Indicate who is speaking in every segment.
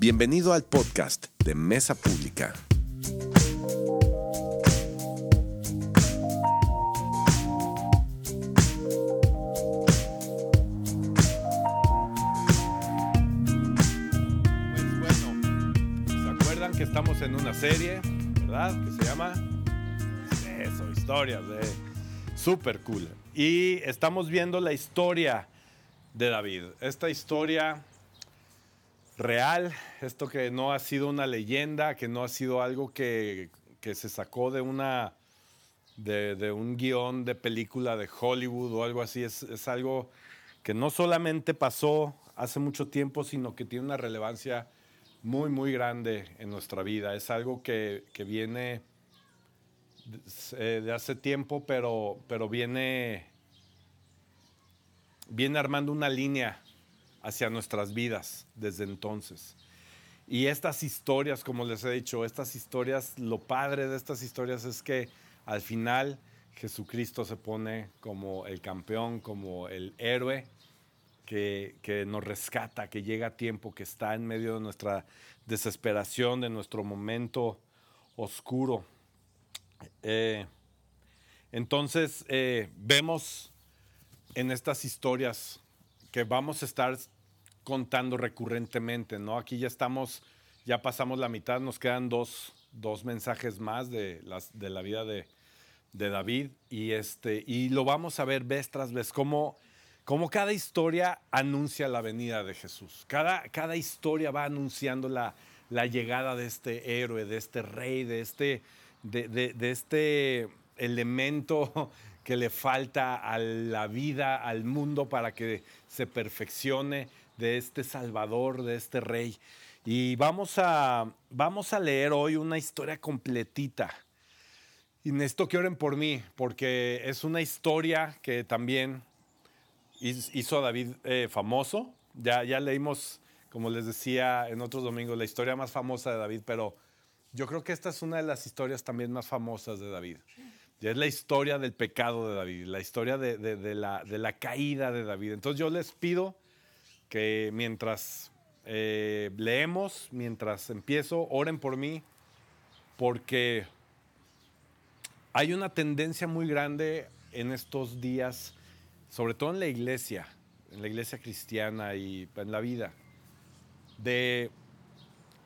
Speaker 1: Bienvenido al podcast de Mesa Pública.
Speaker 2: Pues bueno, ¿se acuerdan que estamos en una serie, verdad? Que se llama Eso, historias de super cool. Y estamos viendo la historia de David. Esta historia real, esto que no ha sido una leyenda, que no ha sido algo que, que se sacó de una de, un guion de película de Hollywood o algo así, es, es algo que no solamente pasó hace mucho tiempo, sino que tiene una relevancia muy, muy grande en nuestra vida. Es algo que, que viene de, de hace tiempo, pero, pero viene, viene armando una línea hacia nuestras vidas desde entonces. Y estas historias, como les he dicho, estas historias, lo padre de estas historias es que al final Jesucristo se pone como el campeón, como el héroe que, que, nos rescata, que llega a tiempo, que está en medio de nuestra desesperación, de nuestro momento oscuro. Eh, entonces, eh, vemos en estas historias que vamos a estar contando recurrentemente, ¿no? Aquí ya estamos, ya pasamos la mitad, nos quedan dos, dos mensajes más de, las, de la vida de, de, David y, este, y lo vamos a ver vez tras vez, cómo, cómo cada historia anuncia la venida de Jesús. Cada, cada historia va anunciando la, la, llegada de este héroe, de este rey, de este, de, de, de este elemento que le falta a la vida, al mundo para que se perfeccione de este Salvador, de este Rey. Y vamos a, vamos a leer hoy una historia completita. Y necesito que oren por mí, porque es una historia que también hizo a David eh, famoso. Ya, ya leímos, como les decía en otros domingos, la historia más famosa de David, pero yo creo que esta es una de las historias también más famosas de David. Ya es la historia del pecado de David, la historia de, de, la, de la caída de David. Entonces yo les pido que mientras eh, leemos, mientras empiezo, oren por mí, porque hay una tendencia muy grande en estos días, sobre todo en la iglesia, en la iglesia cristiana y en la vida, de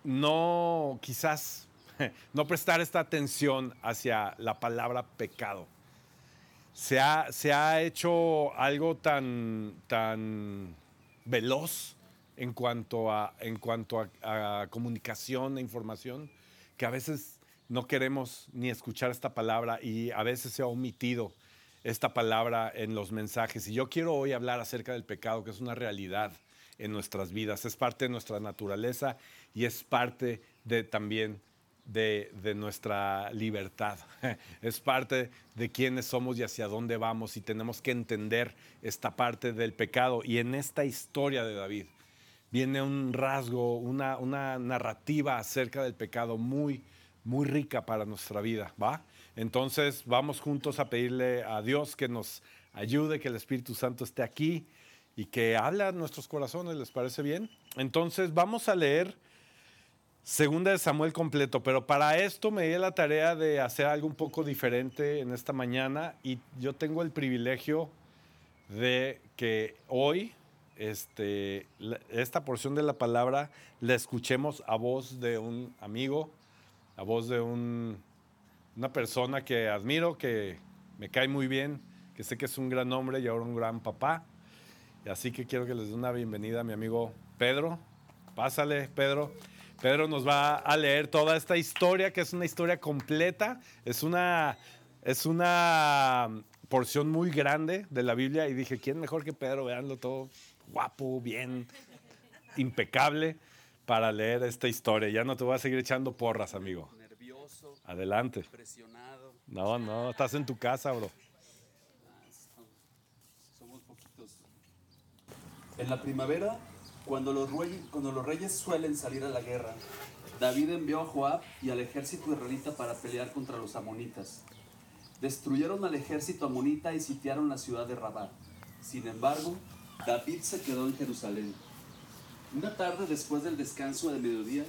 Speaker 2: no quizás no prestar esta atención hacia la palabra pecado. Se ha, se ha hecho algo tan, tan veloz en cuanto, a, en cuanto a, a, comunicación e información que a veces no queremos ni escuchar esta palabra y a veces se ha omitido esta palabra en los mensajes. Y yo quiero hoy hablar acerca del pecado, que es una realidad en nuestras vidas, es parte de nuestra naturaleza y es parte de también de, nuestra libertad. Es parte de quiénes somos y hacia dónde vamos y tenemos que entender esta parte del pecado. Y en esta historia de David viene un rasgo, una, una narrativa acerca del pecado muy, muy rica para nuestra vida, ¿va? Entonces vamos juntos a pedirle a Dios que nos ayude, que el Espíritu Santo esté aquí y que hable a nuestros corazones, ¿les parece bien? Entonces vamos a leer Segunda de Samuel completo, pero para esto me di la tarea de hacer algo un poco diferente en esta mañana y yo tengo el privilegio de que hoy este, esta porción de la palabra la escuchemos a voz de un amigo, a voz de un, una persona que admiro, que me cae muy bien, que sé que es un gran hombre y ahora un gran papá. Y así que quiero que les dé una bienvenida a mi amigo Pedro. Pásale, Pedro. Pedro nos va a leer toda esta historia, que es una historia completa, es una, es una porción muy grande de la Biblia y dije, ¿quién mejor que Pedro? Veanlo todo guapo, bien, impecable para leer esta historia. Ya no te voy a seguir echando porras, amigo.
Speaker 3: Nervioso.
Speaker 2: Adelante.
Speaker 3: Presionado.
Speaker 2: No, no, estás en tu casa, bro.
Speaker 3: Somos poquitos. En la primavera cuando los, reyes, suelen salir a la guerra, David envió a Joab y al ejército israelita para pelear contra los amonitas. Destruyeron al ejército amonita y sitiaron la ciudad de Rabat. Sin embargo, David se quedó en Jerusalén. Una tarde después del descanso de mediodía,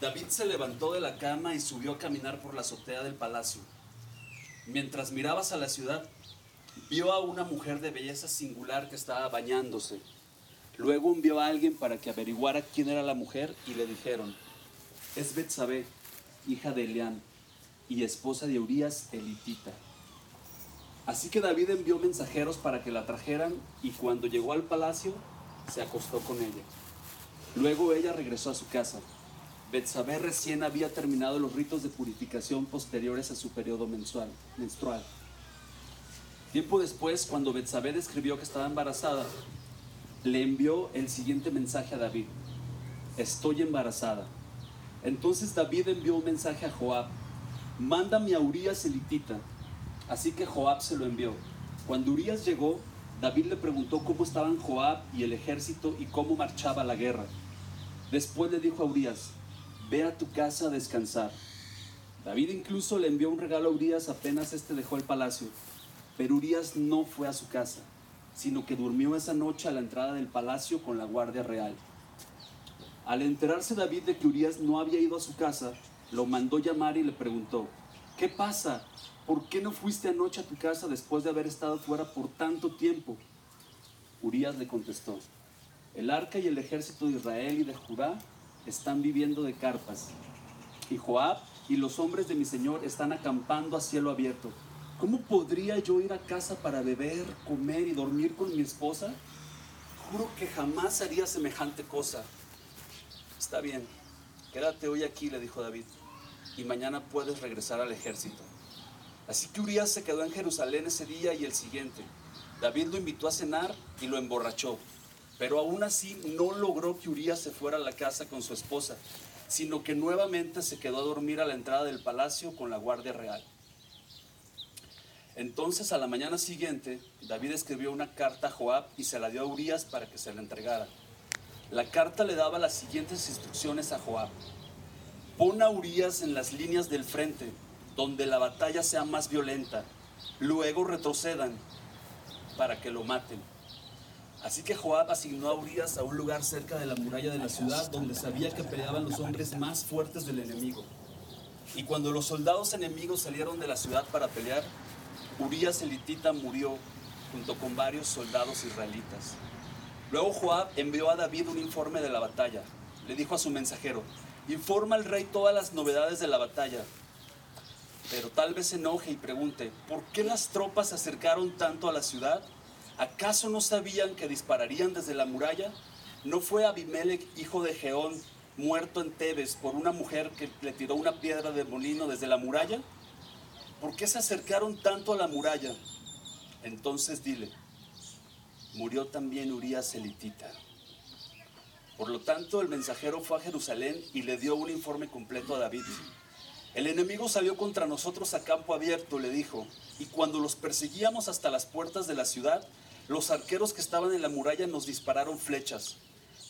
Speaker 3: David se levantó de la cama y subió a caminar por la azotea del palacio. Mientras mirabas a la ciudad, vio a una mujer de belleza singular que estaba bañándose. Luego envió a alguien para que averiguara quién era la mujer y le dijeron, es Betsabé, hija de Elián y esposa de Urias elitita. Así que David envió mensajeros para que la trajeran y cuando llegó al palacio se acostó con ella. Luego ella regresó a su casa. Betsabé recién había terminado los ritos de purificación posteriores a su periodo menstrual. menstrual. Tiempo después, cuando Betsabé describió que estaba embarazada, le envió el siguiente mensaje a David. Estoy embarazada. Entonces David envió un mensaje a Joab. Mándame a Urias elitita. Así que Joab se lo envió. Cuando Urias llegó, David le preguntó cómo estaban Joab y el ejército y cómo marchaba la guerra. Después le dijo a Urias, ve a tu casa a descansar. David incluso le envió un regalo a Urias apenas este dejó el palacio. Pero Urias no fue a su casa, sino que durmió esa noche a la entrada del palacio con la guardia real. Al enterarse David de que Urias no había ido a su casa, lo mandó llamar y le preguntó, ¿qué pasa? ¿Por qué no fuiste anoche a tu casa después de haber estado fuera por tanto tiempo? Urias le contestó, el arca y el ejército de Israel y de Judá están viviendo de carpas, y Joab y los hombres de mi señor están acampando a cielo abierto. ¿Cómo podría yo ir a casa para beber, comer y dormir con mi esposa? Juro que jamás haría semejante cosa. Está bien, quédate hoy aquí, le dijo David, y mañana puedes regresar al ejército. Así que Urias se quedó en Jerusalén ese día y el siguiente. David lo invitó a cenar y lo emborrachó. Pero aún así no logró que Urias se fuera a la casa con su esposa, sino que nuevamente se quedó a dormir a la entrada del palacio con la guardia real. Entonces a la mañana siguiente, David escribió una carta a Joab y se la dio a Urias para que se la entregara. La carta le daba las siguientes instrucciones a Joab. Pon a Urias en las líneas del frente, donde la batalla sea más violenta. Luego retrocedan para que lo maten. Así que Joab asignó a Urias a un lugar cerca de la muralla de la ciudad donde sabía que peleaban los hombres más fuertes del enemigo. Y cuando los soldados enemigos salieron de la ciudad para pelear, Urias elitita murió junto con varios soldados israelitas. Luego Joab envió a David un informe de la batalla. Le dijo a su mensajero, informa al rey todas las novedades de la batalla. Pero tal vez se enoje y pregunte, ¿por qué las tropas se acercaron tanto a la ciudad? ¿Acaso no sabían que dispararían desde la muralla? ¿No fue Abimelech, hijo de Geón, muerto en Tebes por una mujer que le tiró una piedra de molino desde la muralla? ¿Por qué se acercaron tanto a la muralla? Entonces dile, murió también Urias elitita. Por lo tanto, el mensajero fue a Jerusalén y le dio un informe completo a David. El enemigo salió contra nosotros a campo abierto, le dijo, y cuando los perseguíamos hasta las puertas de la ciudad, los arqueros que estaban en la muralla nos dispararon flechas.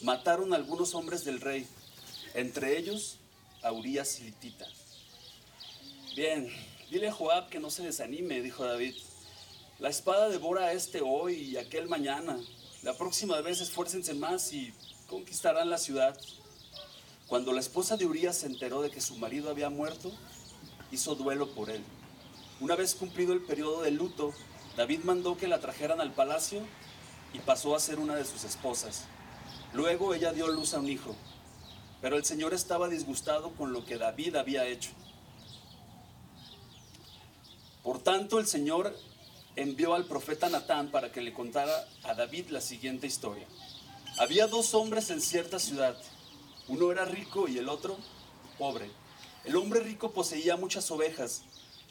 Speaker 3: Mataron a algunos hombres del rey, entre ellos a Urias elitita. Bien, Dile a Joab que no se desanime, dijo David. La espada devora a este hoy y aquel mañana. La próxima vez esfuércense más y conquistarán la ciudad. Cuando la esposa de Urias se enteró de que su marido había muerto, hizo duelo por él. Una vez cumplido el periodo de luto, David mandó que la trajeran al palacio y pasó a ser una de sus esposas. Luego ella dio luz a un hijo, pero el Señor estaba disgustado con lo que David había hecho. Por tanto, el Señor envió al profeta Natán para que le contara a David la siguiente historia. Había dos hombres en cierta ciudad. Uno era rico y el otro pobre. El hombre rico poseía muchas ovejas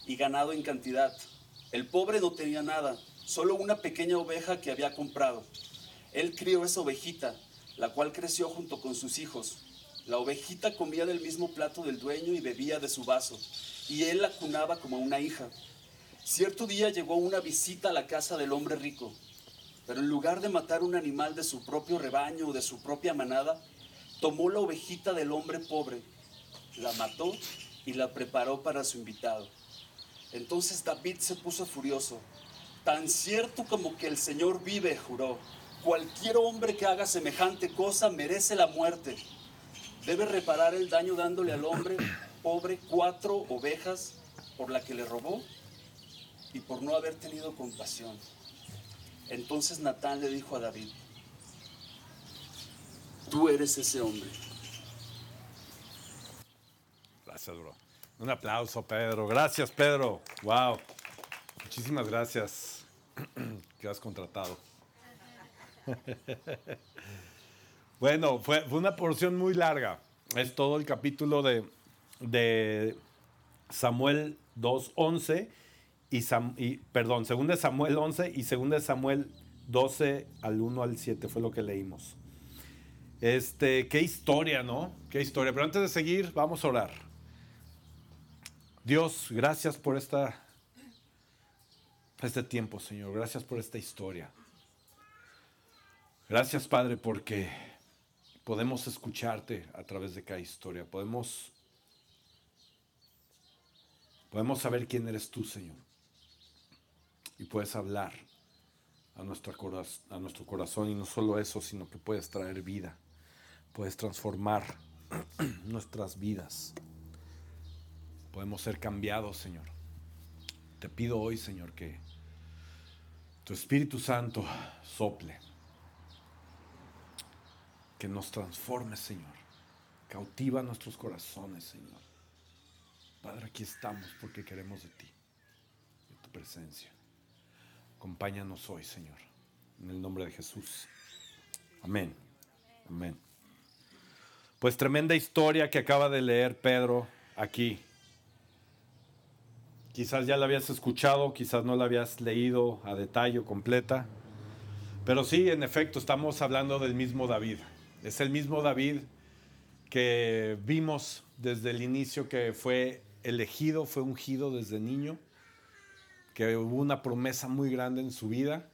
Speaker 3: y ganado en cantidad. El pobre no tenía nada, solo una pequeña oveja que había comprado. Él crió esa ovejita, la cual creció junto con sus hijos. La ovejita comía del mismo plato del dueño y bebía de su vaso, y él la cunaba como una hija. Cierto día llegó una visita a la casa del hombre rico, pero en lugar de matar un animal de su propio rebaño o de su propia manada, tomó la ovejita del hombre pobre, la mató y la preparó para su invitado. Entonces David se puso furioso. Tan cierto como que el Señor vive, juró, Cualquier hombre que haga semejante cosa merece la muerte. Debe reparar el daño dándole al hombre pobre cuatro ovejas por la que le robó y por no haber tenido compasión. Entonces Natán le dijo a David, tú eres ese hombre.
Speaker 2: Gracias, bro. Un aplauso, Pedro. Gracias, Pedro. Wow. Muchísimas gracias. has contratado. bueno, fue, fue, una porción muy larga. Es todo el capítulo de, de Samuel 2.11 y, y, perdón, segundo de Samuel 11 y segundo de Samuel 12 al 1 al 7 fue lo que leímos. Este, qué historia, ¿no? Qué historia. Pero antes de seguir, vamos a orar. Dios, gracias por esta, este tiempo, Señor. Gracias por esta historia. Gracias, Padre, porque podemos escucharte a través de cada historia. Podemos, podemos saber quién eres tú, Señor. Y puedes hablar a, nuestra a nuestro corazón. Y no solo eso, sino que puedes traer vida. Puedes transformar nuestras vidas podemos ser cambiados, Señor. Te pido hoy, Señor, que tu Espíritu Santo sople, que nos transforme, Señor. Cautiva nuestros corazones, Señor. Padre, aquí estamos porque queremos de ti, de tu presencia. Acompáñanos hoy, Señor, en el nombre de Jesús. Amén. Amén. Pues tremenda historia que acaba de leer Pedro aquí Quizás ya la habías escuchado, quizás no la habías leído a detalle completa. Pero sí, en efecto, estamos hablando del mismo David. Es el mismo David que vimos desde el inicio que fue elegido, fue ungido desde niño, que hubo una promesa muy grande en su vida.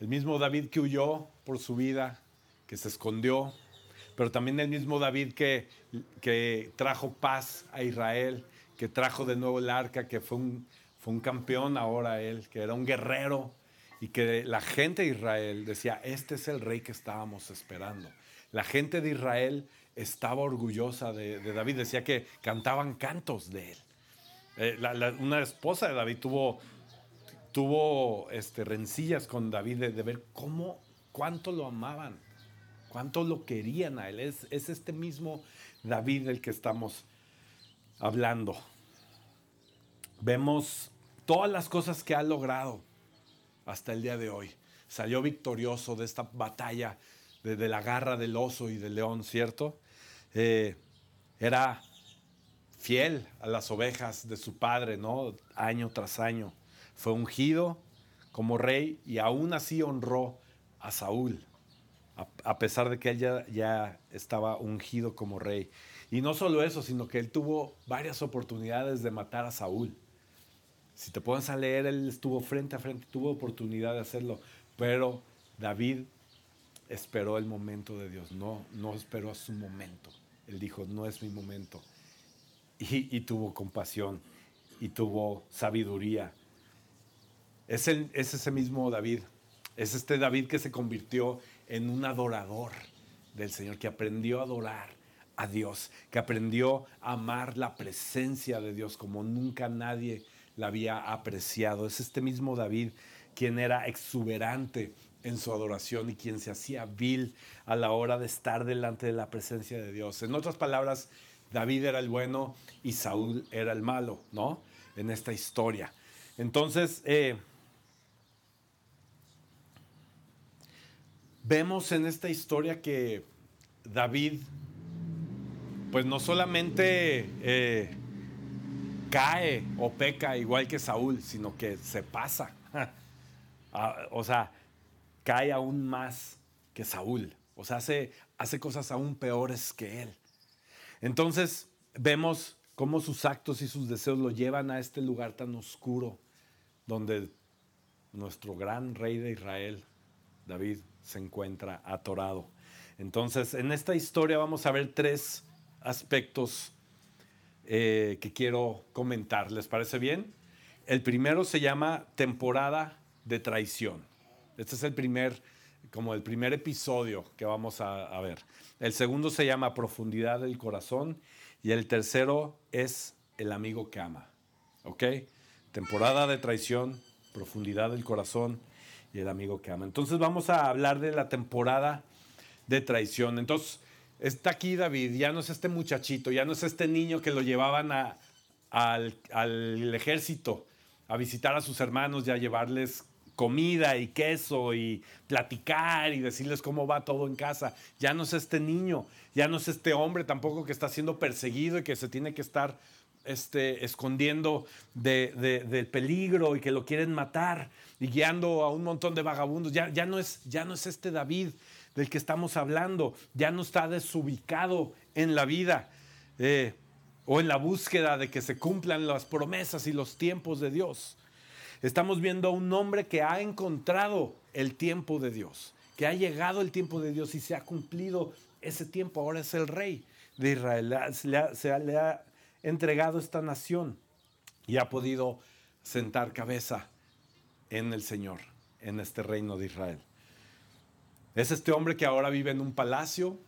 Speaker 2: El mismo David que huyó por su vida, que se escondió, pero también el mismo David que, que trajo paz a Israel, que trajo de nuevo el arca, que fue un, fue un campeón ahora él, que era un guerrero y que la gente de Israel decía, este es el rey que estábamos esperando. La gente de Israel estaba orgullosa de, David, decía que cantaban cantos de él. Eh, una esposa de David tuvo, tuvo este, rencillas con David de, ver cómo, cuánto lo amaban, cuánto lo querían a él. Es, es este mismo David del que estamos hablando. Vemos todas las cosas que ha logrado hasta el día de hoy. Salió victorioso de esta batalla de, la garra del oso y del león, ¿cierto? Eh, era fiel a las ovejas de su padre, ¿no? Año tras año. Fue ungido como rey y aún así honró a Saúl, a, pesar de que él ya, ya estaba ungido como rey. Y no solo eso, sino que él tuvo varias oportunidades de matar a Saúl. Si te pones a leer, él estuvo frente a frente, tuvo oportunidad de hacerlo, pero David esperó el momento de Dios, no, no esperó a su momento. Él dijo, no es mi momento. Y, tuvo compasión y tuvo sabiduría. Es, ese mismo David, es este David que se convirtió en un adorador del Señor, que aprendió a adorar a Dios, que aprendió a amar la presencia de Dios como nunca nadie la había apreciado. Es este mismo David quien era exuberante en su adoración y quien se hacía vil a la hora de estar delante de la presencia de Dios. En otras palabras, David era el bueno y Saúl era el malo, ¿no? En esta historia. Entonces, eh, vemos en esta historia que David, pues no solamente eh, cae o peca igual que Saúl, sino que se pasa. Ah, o sea, cae aún más que Saúl. O sea, hace, hace cosas aún peores que él. Entonces vemos cómo sus actos y sus deseos lo llevan a este lugar tan oscuro donde nuestro gran rey de Israel, David, se encuentra atorado. Entonces, en esta historia vamos a ver tres aspectos eh, que quiero comentar. ¿Les parece bien? El primero se llama temporada de traición. Este es el primer como el primer episodio que vamos a, ver. El segundo se llama Profundidad del Corazón y el tercero es El amigo que ama. ¿Ok? Temporada de traición, profundidad del corazón y el amigo que ama. Entonces vamos a hablar de la temporada de traición. Entonces, está aquí David, ya no es este muchachito, ya no es este niño que lo llevaban al, al ejército a visitar a sus hermanos y a llevarles comida y queso y platicar y decirles cómo va todo en casa. Ya no es este niño, ya no es este hombre tampoco que está siendo perseguido y que se tiene que estar este, escondiendo de, de, del peligro y que lo quieren matar y guiando a un montón de vagabundos. Ya, ya, no es, ya no es este David del que estamos hablando, ya no está desubicado en la vida. Eh, o en la búsqueda de que se cumplan las promesas y los tiempos de Dios. Estamos viendo a un hombre que ha encontrado el tiempo de Dios, que ha llegado el tiempo de Dios y se ha cumplido ese tiempo. Ahora es el rey de Israel. Se le ha, ha entregado esta nación y ha podido sentar cabeza en el Señor, en este reino de Israel. Es este hombre que ahora vive en un palacio,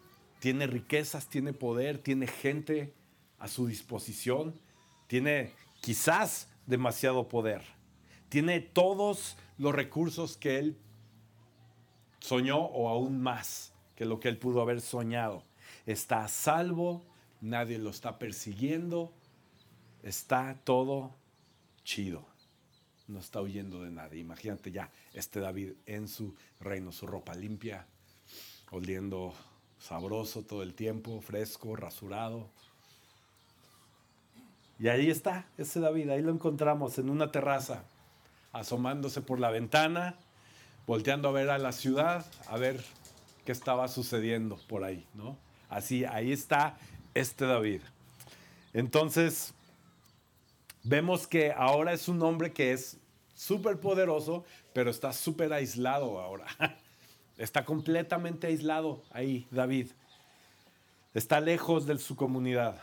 Speaker 2: tiene riquezas, tiene poder, tiene gente a su disposición, tiene quizás demasiado poder, tiene todos los recursos que él soñó o aún más que lo que él pudo haber soñado. Está a salvo, nadie lo está persiguiendo, está todo chido. No está huyendo de nadie. Imagínate ya este David en su reino, su ropa limpia, oliendo sabroso todo el tiempo, fresco, rasurado. Y ahí está ese David, ahí lo encontramos en una terraza, asomándose por la ventana, volteando a ver a la ciudad, a ver qué estaba sucediendo por ahí, ¿no? Así, ahí está este David. Entonces, vemos que ahora es un hombre que es súper poderoso, pero está súper aislado ahora. Está completamente aislado ahí, David. Está lejos de su comunidad.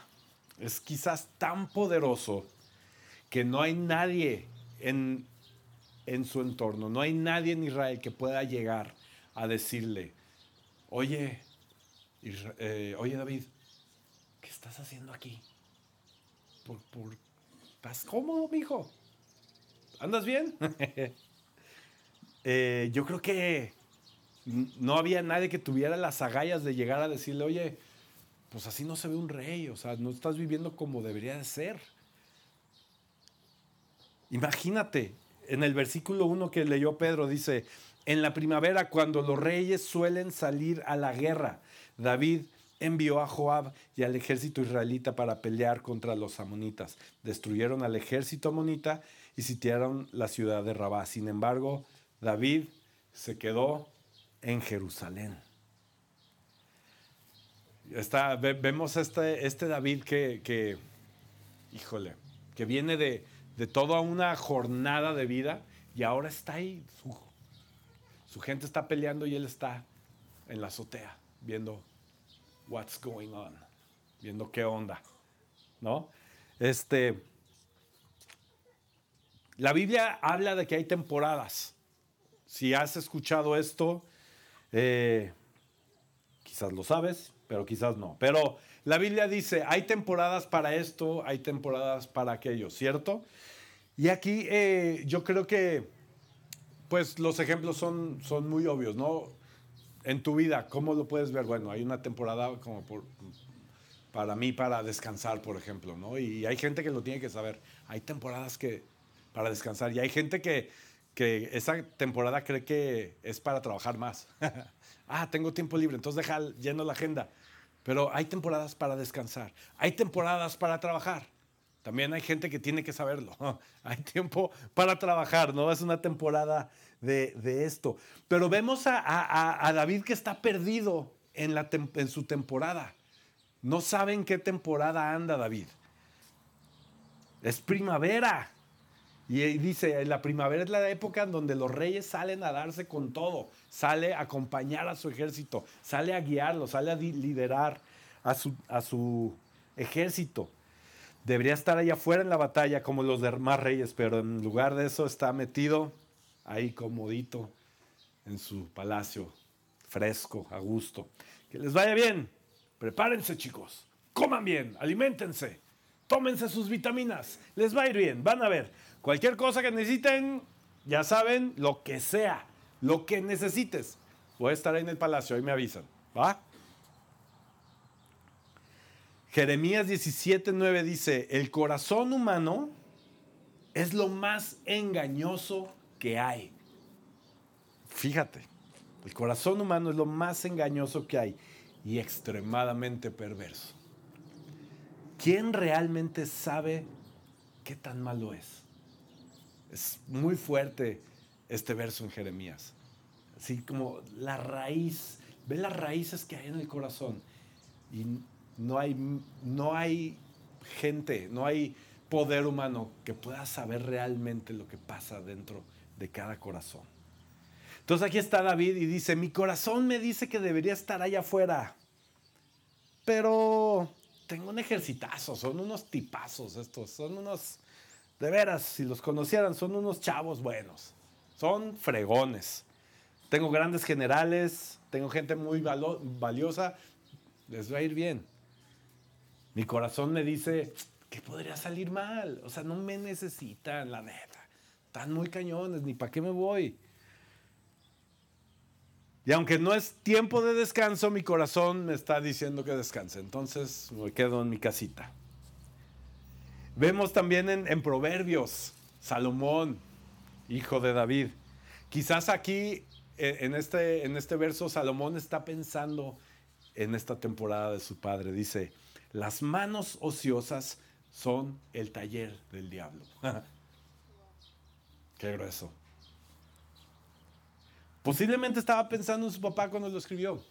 Speaker 2: Es quizás tan poderoso que no hay nadie en, en su entorno, no hay nadie en Israel que pueda llegar a decirle, oye, eh, oye David, ¿qué estás haciendo aquí? ¿Por, por, ¿Estás cómodo, mijo? ¿Andas bien? eh, yo creo que no había nadie que tuviera las agallas de llegar a decirle, oye, pues así no se ve un rey, o sea, no estás viviendo como debería de ser. Imagínate, en el versículo 1 que leyó Pedro dice, en la primavera cuando los reyes suelen salir a la guerra, David envió a Joab y al ejército israelita para pelear contra los amonitas. Destruyeron al ejército amonita y sitiaron la ciudad de Rabá. Sin embargo, David se quedó en Jerusalén. Vemos este, este David que, que, híjole, que viene de, de toda una jornada de vida y ahora está ahí. Su, gente está peleando y él está en la azotea viendo what's going on, viendo qué onda, ¿no? Este, la Biblia habla de que hay temporadas. Si has escuchado esto, eh, quizás lo sabes, pero quizás no. Pero la Biblia dice, hay temporadas para esto, hay temporadas para aquello, ¿cierto? Y aquí eh, yo creo que, pues los ejemplos son, son muy obvios, ¿no? En tu vida, ¿cómo lo puedes ver? Bueno, hay una temporada como por, para mí para descansar, por ejemplo, ¿no? Y hay gente que lo tiene que saber. Hay temporadas que para descansar y hay gente que que esa temporada cree que es para trabajar más. ah, tengo tiempo libre, entonces deja lleno la agenda. Pero hay temporadas para descansar, hay temporadas para trabajar. También hay gente que tiene que saberlo. hay tiempo para trabajar, ¿no? Es una temporada de, esto. Pero vemos a, David que está perdido en, su temporada. No saben qué temporada anda David. Es primavera. Y dice, la primavera es la época en donde los reyes salen a darse con todo, sale a acompañar a su ejército, sale a guiarlo, sale a liderar a su ejército. Debería estar allá afuera en la batalla como los demás reyes, pero en lugar de eso está metido ahí comodito en su palacio, fresco, a gusto. Que les vaya bien. Prepárense, chicos. Coman bien, aliméntense. Tómense sus vitaminas. Les va a ir bien. Van a ver. Cualquier cosa que necesiten, ya saben, lo que sea, lo que necesites. Voy a estar ahí en el palacio, ahí me avisan. ¿Va? Jeremías 17:9 dice, el corazón humano es lo más engañoso que hay. Fíjate, el corazón humano es lo más engañoso que hay y extremadamente perverso. ¿Quién realmente sabe qué tan malo es? Es muy fuerte este verso en Jeremías. Así como la raíz, ve las raíces que hay en el corazón. Y no hay, no hay gente, no hay poder humano que pueda saber realmente lo que pasa dentro de cada corazón. Entonces aquí está David y dice, mi corazón me dice que debería estar allá afuera, pero tengo un ejercitazo, son unos tipazos estos, son unos, de veras, si los conocieran, son unos chavos buenos, son fregones. Tengo grandes generales, tengo gente muy valiosa, les va a ir bien. Mi corazón me dice que podría salir mal, o sea, no me necesitan, la neta. Están muy cañones, ni para qué me voy. Y aunque no es tiempo de descanso, mi corazón me está diciendo que descanse. Entonces me quedo en mi casita. Vemos también en, Proverbios, Salomón, hijo de David. Quizás aquí, e, en este, en este verso, Salomón está pensando en esta temporada de su padre. Dice, las manos ociosas son el taller del diablo. Qué grueso. Posiblemente estaba pensando en su papá cuando lo escribió.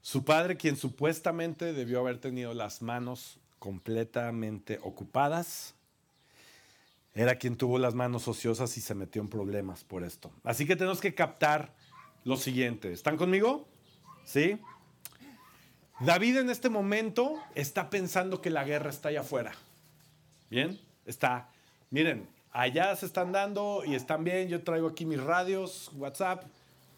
Speaker 2: Su padre, quien supuestamente debió haber tenido las manos completamente ocupadas, era quien tuvo las manos ociosas y se metió en problemas por esto. Así que tenemos que captar lo siguiente. ¿Están conmigo? ¿Sí? David en este momento está pensando que la guerra está allá afuera. ¿Bien? Está, miren, allá se están dando y están bien. Yo traigo aquí mis radios, WhatsApp,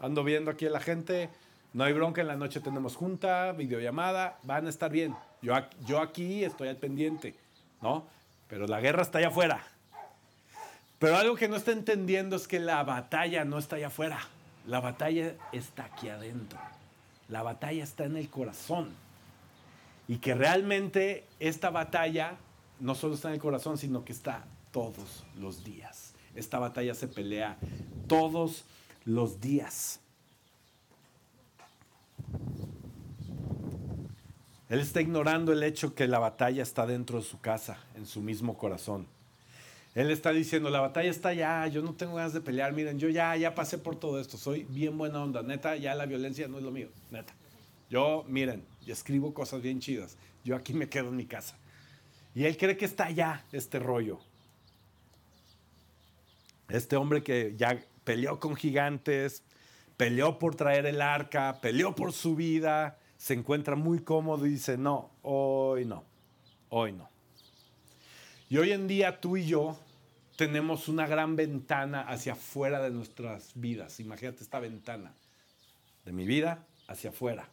Speaker 2: ando viendo aquí a la gente. No hay bronca, en la noche tenemos junta, videollamada, van a estar bien. Yo, yo aquí estoy al pendiente, ¿no? Pero la guerra está allá afuera. Pero algo que no está entendiendo es que la batalla no está allá afuera. La batalla está aquí adentro. La batalla está en el corazón. Y que realmente esta batalla no solo está en el corazón, sino que está todos los días. Esta batalla se pelea todos los días. Él está ignorando el hecho que la batalla está dentro de su casa, en su mismo corazón. Él está diciendo, la batalla está allá, yo no tengo ganas de pelear, miren, yo ya, ya pasé por todo esto, soy bien buena onda, neta, ya la violencia no es lo mío, neta. Yo, miren, y escribo cosas bien chidas, yo aquí me quedo en mi casa. Y él cree que está allá este rollo. Este hombre que ya peleó con gigantes, peleó por traer el arca, peleó por su vida, se encuentra muy cómodo y dice, no, hoy no, hoy no. Y hoy en día tú y yo tenemos una gran ventana hacia afuera de nuestras vidas. Imagínate esta ventana de mi vida hacia afuera.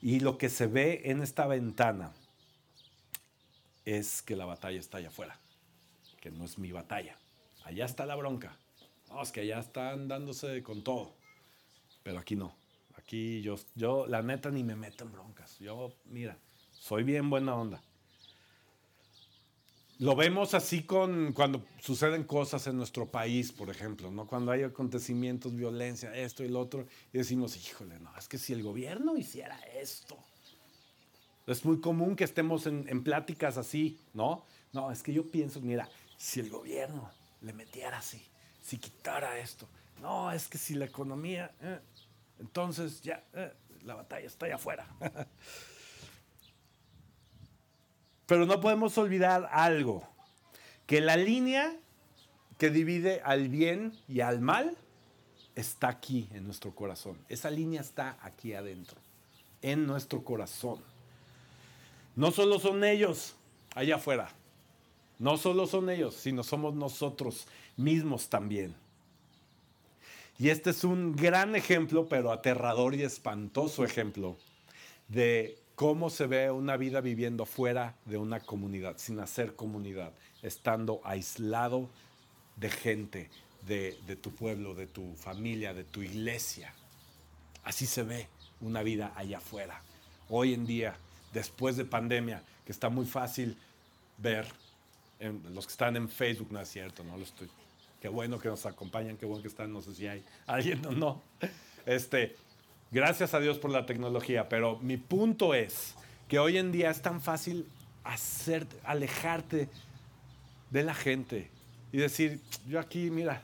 Speaker 2: Y lo que se ve en esta ventana es que la batalla está allá afuera, que no es mi batalla. Allá está la bronca. No, es que allá están dándose con todo. Pero aquí no. Aquí yo, yo, la neta, ni me meto en broncas. Yo, mira, soy bien buena onda. Lo vemos así con cuando suceden cosas en nuestro país, por ejemplo, ¿no? Cuando hay acontecimientos, violencia, esto y lo otro, y decimos, híjole, no, es que si el gobierno hiciera esto. Es muy común que estemos en, pláticas así, ¿no? No, es que yo pienso, mira, si el gobierno le metiera así, si quitara esto. No, es que si la economía, eh, entonces ya, eh, la batalla está allá afuera. Pero no podemos olvidar algo, que la línea que divide al bien y al mal está aquí en nuestro corazón. Esa línea está aquí adentro, en nuestro corazón. No solo son ellos allá afuera, no solo son ellos, sino somos nosotros mismos también. Y este es un gran ejemplo, pero aterrador y espantoso ejemplo de cómo se ve una vida viviendo fuera de una comunidad, sin hacer comunidad, estando aislado de gente, de, de tu pueblo, de tu familia, de tu iglesia. Así se ve una vida allá afuera. Hoy en día, después de pandemia, que está muy fácil ver, en, los que están en Facebook, no es cierto, no lo estoy. Qué bueno que nos acompañan, qué bueno que están, no sé si hay alguien o no. Este, gracias a Dios por la tecnología, pero mi punto es que hoy en día es tan fácil hacer, alejarte de la gente y decir, yo aquí, mira,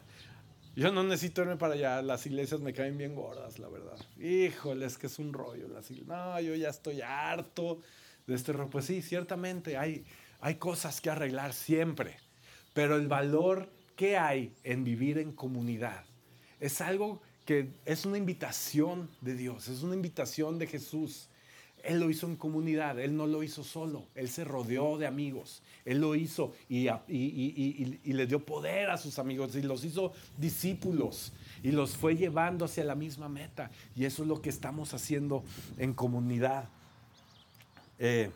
Speaker 2: yo no necesito irme para allá, las iglesias me caen bien gordas, la verdad. Híjole, es que es un rollo. Las no, yo ya estoy harto de este rollo. Pues sí, ciertamente hay, hay cosas que arreglar siempre, pero el valor que hay en vivir en comunidad es algo es una invitación de Dios, es una invitación de Jesús. Él lo hizo en comunidad, Él no lo hizo solo, Él se rodeó de amigos, Él lo hizo y, y, le dio poder a sus amigos y los hizo discípulos y los fue llevando hacia la misma meta. Y eso es lo que estamos haciendo en comunidad. Eh,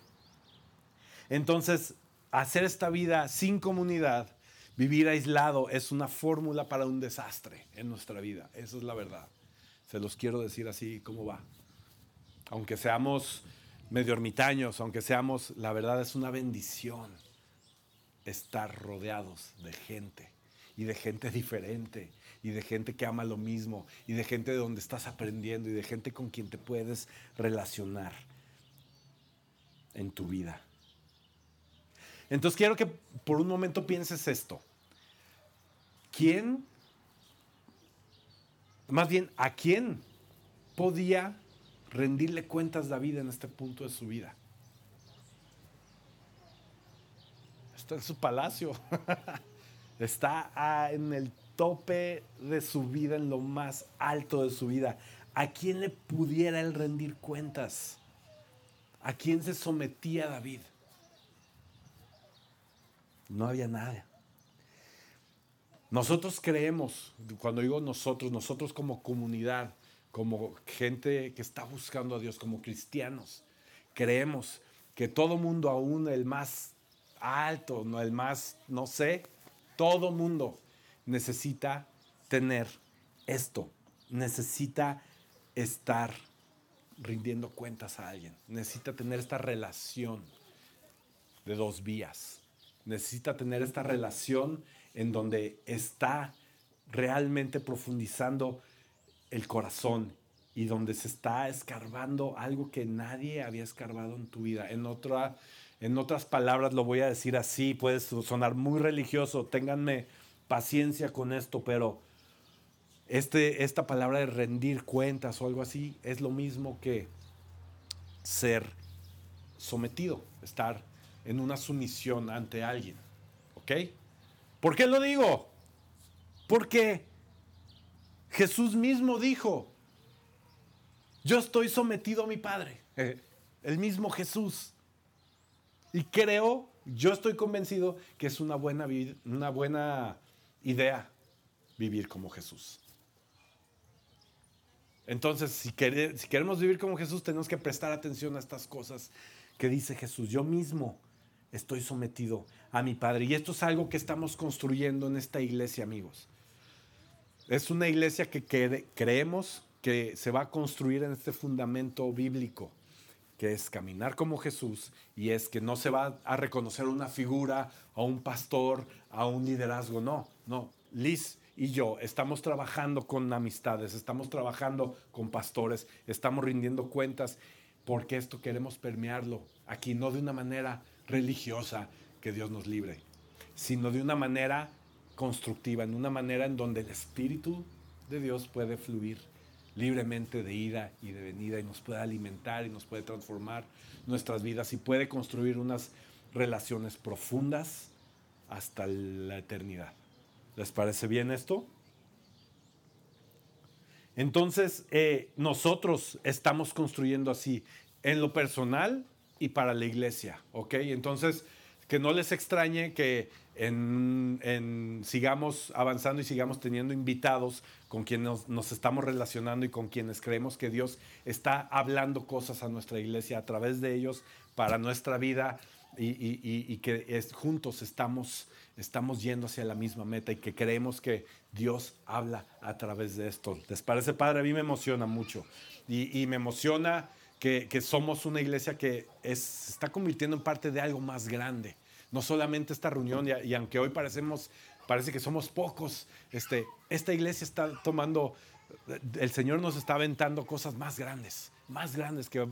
Speaker 2: entonces, hacer esta vida sin comunidad, vivir aislado, es una fórmula para un desastre en nuestra vida. Esa es la verdad. Se los quiero decir así como va aunque seamos medio ermitaños, aunque seamos, la verdad es una bendición estar rodeados de gente y de gente diferente y de gente que ama lo mismo y de gente de donde estás aprendiendo y de gente con quien te puedes relacionar en tu vida. Entonces quiero que por un momento pienses esto. ¿Quién, más bien, a quién podía rendirle cuentas David en este punto de su vida. Está en su palacio. Está ah, en el tope de su vida, en lo más alto de su vida. ¿A quién le pudiera él rendir cuentas? ¿A quién se sometía David? No había nada. Nosotros creemos, cuando digo nosotros, nosotros como comunidad, como gente que está buscando a Dios, como cristianos, creemos que todo mundo, aún el más alto, el más, no sé, todo mundo necesita tener esto, necesita estar rindiendo cuentas a alguien, necesita tener esta relación de dos vías, necesita tener esta relación en donde está realmente profundizando el corazón y donde se está escarbando algo que nadie había escarbado en tu vida. En, otra, en otras palabras lo voy a decir así, puede sonar muy religioso, ténganme paciencia con esto, pero este, esta palabra de rendir cuentas o algo así es lo mismo que ser sometido, estar en una sumisión ante alguien. ¿Ok? ¿Por qué lo digo? Porque Jesús mismo dijo, yo estoy sometido a mi Padre, el mismo Jesús. Y creo, yo estoy convencido que es una buena, una buena idea vivir como Jesús. Entonces, si queremos vivir como Jesús, tenemos que prestar atención a estas cosas que dice Jesús. Yo mismo estoy sometido a mi Padre. Y esto es algo que estamos construyendo en esta iglesia, amigos. Es una iglesia que creemos que se va a construir en este fundamento bíblico, que es caminar como Jesús y es que no se va a reconocer una figura, a un pastor, a un liderazgo, no, no. Liz y yo estamos trabajando con amistades, estamos trabajando con pastores, estamos rindiendo cuentas, porque esto queremos permearlo aquí, no de una manera religiosa, que Dios nos libre, sino de una manera constructiva, en una manera en donde el Espíritu de Dios puede fluir libremente de ida y de venida y nos puede alimentar y nos puede transformar nuestras vidas y puede construir unas relaciones profundas hasta la eternidad. ¿Les parece bien esto? Entonces, eh, nosotros estamos construyendo así, en lo personal y para la iglesia, ¿ok? Entonces, que no les extrañe que en, en- sigamos avanzando y sigamos teniendo invitados con quienes nos, nos estamos relacionando y con quienes creemos que Dios está hablando cosas a nuestra iglesia a través de ellos para nuestra vida y, y- y- y que es- juntos estamos, estamos yendo hacia la misma meta y que creemos que Dios habla a través de esto. ¿Les parece padre? A mí me emociona mucho y, me emociona que, somos una iglesia que es, se está convirtiendo en parte de algo más grande. No solamente esta reunión, y, aunque hoy parecemos, parece que somos pocos, este, esta iglesia está tomando, el Señor nos está aventando cosas más grandes, más grandes que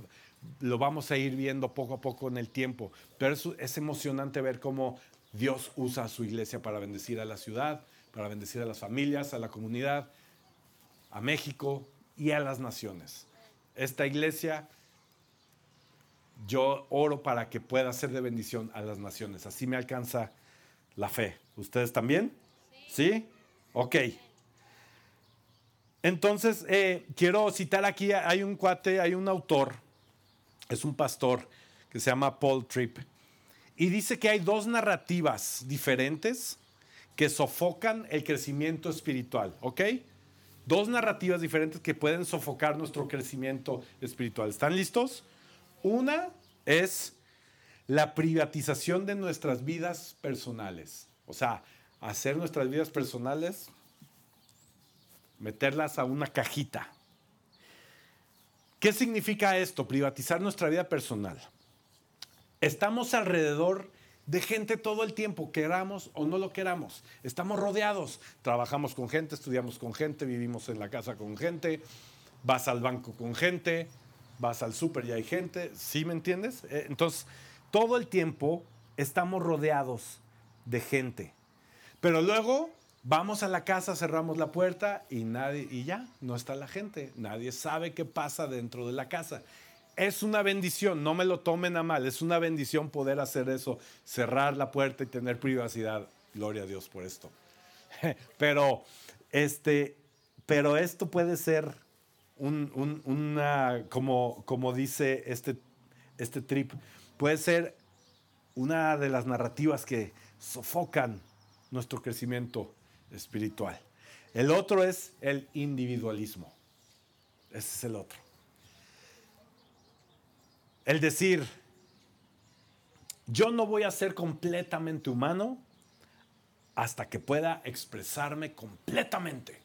Speaker 2: lo vamos a ir viendo poco a poco en el tiempo. Pero es, es emocionante ver cómo Dios usa a su iglesia para bendecir a la ciudad, para bendecir a las familias, a la comunidad, a México y a las naciones. Esta iglesia, yo oro para que pueda ser de bendición a las naciones. Así me alcanza la fe. ¿Ustedes también? ¿Sí? Ok. Entonces, eh, quiero citar aquí, hay un cuate, hay un autor, es un pastor que se llama Paul Tripp, y dice que hay dos narrativas diferentes que sofocan el crecimiento espiritual, ¿ok? Dos narrativas diferentes que pueden sofocar nuestro crecimiento espiritual. ¿Están listos? Una es la privatización de nuestras vidas personales. O sea, hacer nuestras vidas personales, meterlas a una cajita. ¿Qué significa esto? Privatizar nuestra vida personal. Estamos alrededor de gente todo el tiempo, queramos o no lo queramos. Estamos rodeados. Trabajamos con gente, estudiamos con gente, vivimos en la casa con gente, vas al banco con gente, vas al súper y hay gente. ¿Sí me entiendes? Eh, Entonces, todo el tiempo estamos rodeados de gente. Pero luego vamos a la casa, cerramos la puerta y nadie y ya, no está la gente. Nadie sabe qué pasa dentro de la casa. Es una bendición, no me lo tomen a mal, es una bendición poder hacer eso, cerrar la puerta y tener privacidad. Gloria a Dios por esto. Pero este, pero esto puede ser un- un- una, como, como dice este, este trip, puede ser una de las narrativas que sofocan nuestro crecimiento espiritual. El otro es el individualismo. Ese es el otro. El decir, yo no voy a ser completamente humano hasta que pueda expresarme completamente.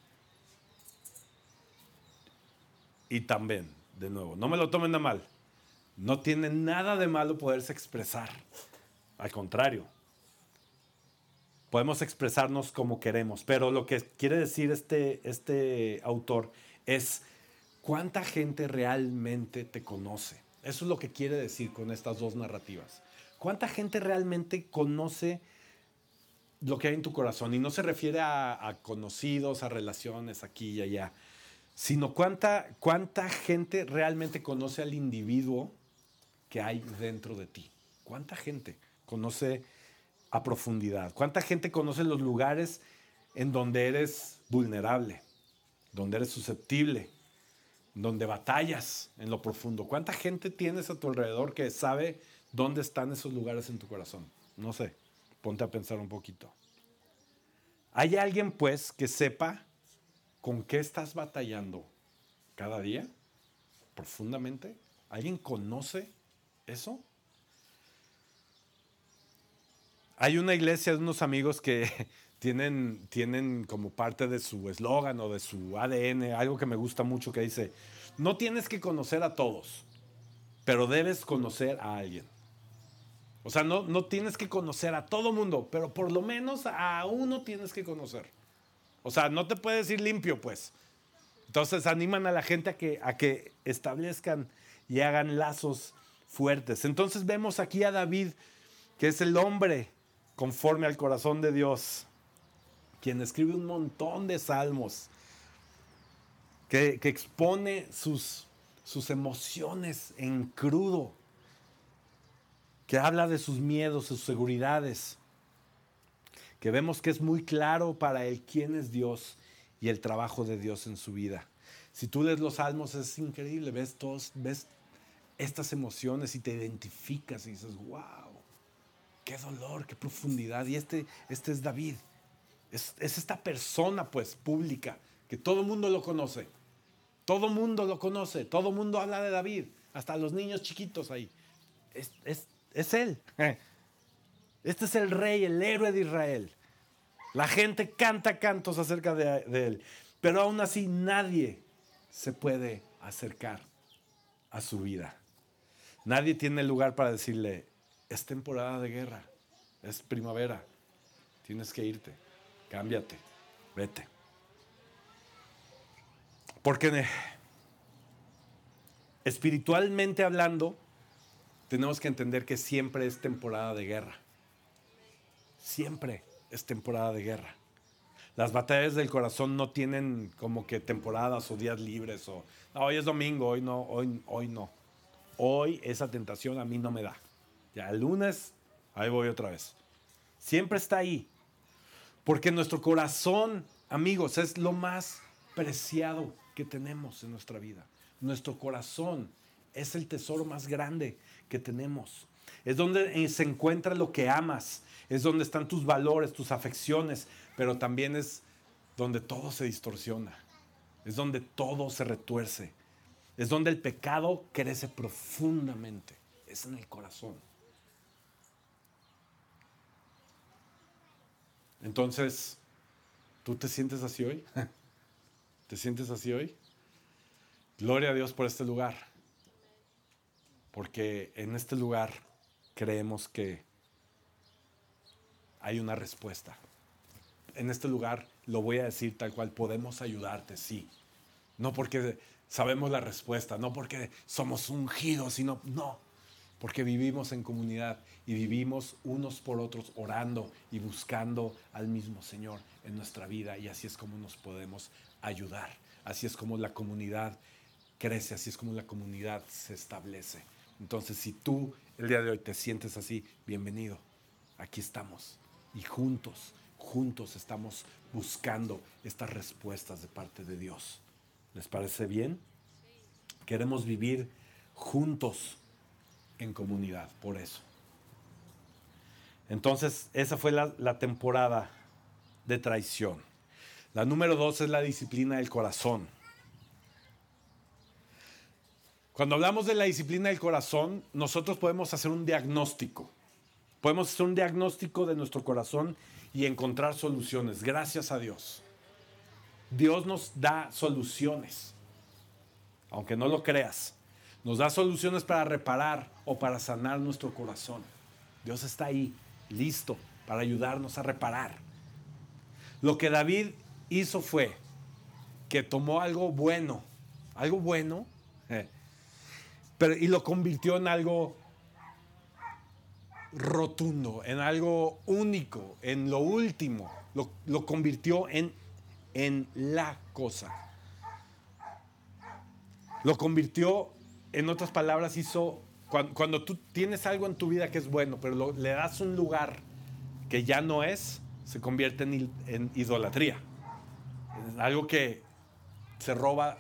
Speaker 2: Y también, de nuevo, no me lo tomen a mal, no tiene nada de malo poderse expresar. Al contrario, podemos expresarnos como queremos, pero lo que quiere decir este, este autor es cuánta gente realmente te conoce. Eso es lo que quiere decir con estas dos narrativas. ¿Cuánta gente realmente conoce lo que hay en tu corazón? Y no se refiere a, a conocidos, a relaciones aquí y allá, sino cuánta, cuánta gente realmente conoce al individuo que hay dentro de ti. ¿Cuánta gente conoce a profundidad? ¿Cuánta gente conoce los lugares en donde eres vulnerable, donde eres susceptible, donde batallas en lo profundo? ¿Cuánta gente tienes a tu alrededor que sabe dónde están esos lugares en tu corazón? No sé, ponte a pensar un poquito. ¿Hay alguien pues que sepa con qué estás batallando cada día profundamente? ¿Alguien conoce eso? Hay una iglesia de unos amigos que tienen, tienen como parte de su eslogan o de su ADN algo que me gusta mucho que dice, no tienes que conocer a todos, pero debes conocer a alguien. O sea, no, no tienes que conocer a todo mundo, pero por lo menos a uno tienes que conocer. O sea, no te puedes ir limpio, pues. Entonces animan a la gente a que, a que establezcan y hagan lazos fuertes. Entonces vemos aquí a David, que es el hombre conforme al corazón de Dios, quien escribe un montón de salmos, que, que expone sus, sus emociones en crudo, que habla de sus miedos, sus seguridades, que vemos que es muy claro para él quién es Dios y el trabajo de Dios en su vida. Si tú lees los salmos es increíble, ves todos, ves estas emociones y te identificas y dices, wow. qué dolor, qué profundidad. Y este, este es David. Es, es esta persona, pues, pública, que todo el mundo lo conoce. Todo el mundo lo conoce. Todo el mundo habla de David. Hasta los niños chiquitos ahí. Es, es, es él. Este es el rey, el héroe de Israel. La gente canta cantos acerca de, él. Pero aún así nadie se puede acercar a su vida. Nadie tiene lugar para decirle, es temporada de guerra, es primavera, tienes que irte, cámbiate, vete. Porque espiritualmente hablando, tenemos que entender que siempre es temporada de guerra. Siempre es temporada de guerra. Las batallas del corazón no tienen como que temporadas o días libres o hoy es domingo, hoy no, hoy, hoy no. Hoy esa tentación a mí no me da. Ya el lunes, ahí voy otra vez. Siempre está ahí. Porque nuestro corazón, amigos, es lo más preciado que tenemos en nuestra vida. Nuestro corazón es el tesoro más grande que tenemos. Es donde se encuentra lo que amas. Es donde están tus valores, tus afecciones, pero también es donde todo se distorsiona, es donde todo se retuerce, es donde el pecado crece profundamente, es en el corazón. Entonces, ¿tú te sientes así hoy? ¿Te sientes así hoy? Gloria a Dios por este lugar, porque en este lugar creemos que hay una respuesta en este lugar, lo voy a decir tal cual, podemos ayudarte, sí. No porque sabemos la respuesta, no porque somos ungidos, sino, no, porque vivimos en comunidad y vivimos unos por otros orando y buscando al mismo Señor en nuestra vida y así es como nos podemos ayudar, así es como la comunidad crece, así es como la comunidad se establece. Entonces, si tú el día de hoy te sientes así, bienvenido, aquí estamos y juntos juntos estamos buscando estas respuestas de parte de Dios. ¿Les parece bien? Queremos vivir juntos en comunidad, por eso. Entonces, esa fue la, temporada de traición. La número dos es la disciplina del corazón. Cuando hablamos de la disciplina del corazón, nosotros podemos hacer un diagnóstico. Podemos hacer un diagnóstico de nuestro corazón y encontrar soluciones. Gracias a Dios. Dios nos da soluciones, aunque no lo creas. Nos da soluciones para reparar o para sanar nuestro corazón. Dios está ahí, listo, para ayudarnos a reparar. Lo que David hizo fue que tomó algo bueno, algo bueno, pero, y lo convirtió en algo rotundo, en algo único, en lo último. Lo, convirtió en, en la cosa. Lo convirtió, en otras palabras, hizo, cuando, tú tienes algo en tu vida que es bueno, pero le das un lugar que ya no es, se convierte en, en idolatría. algo que se roba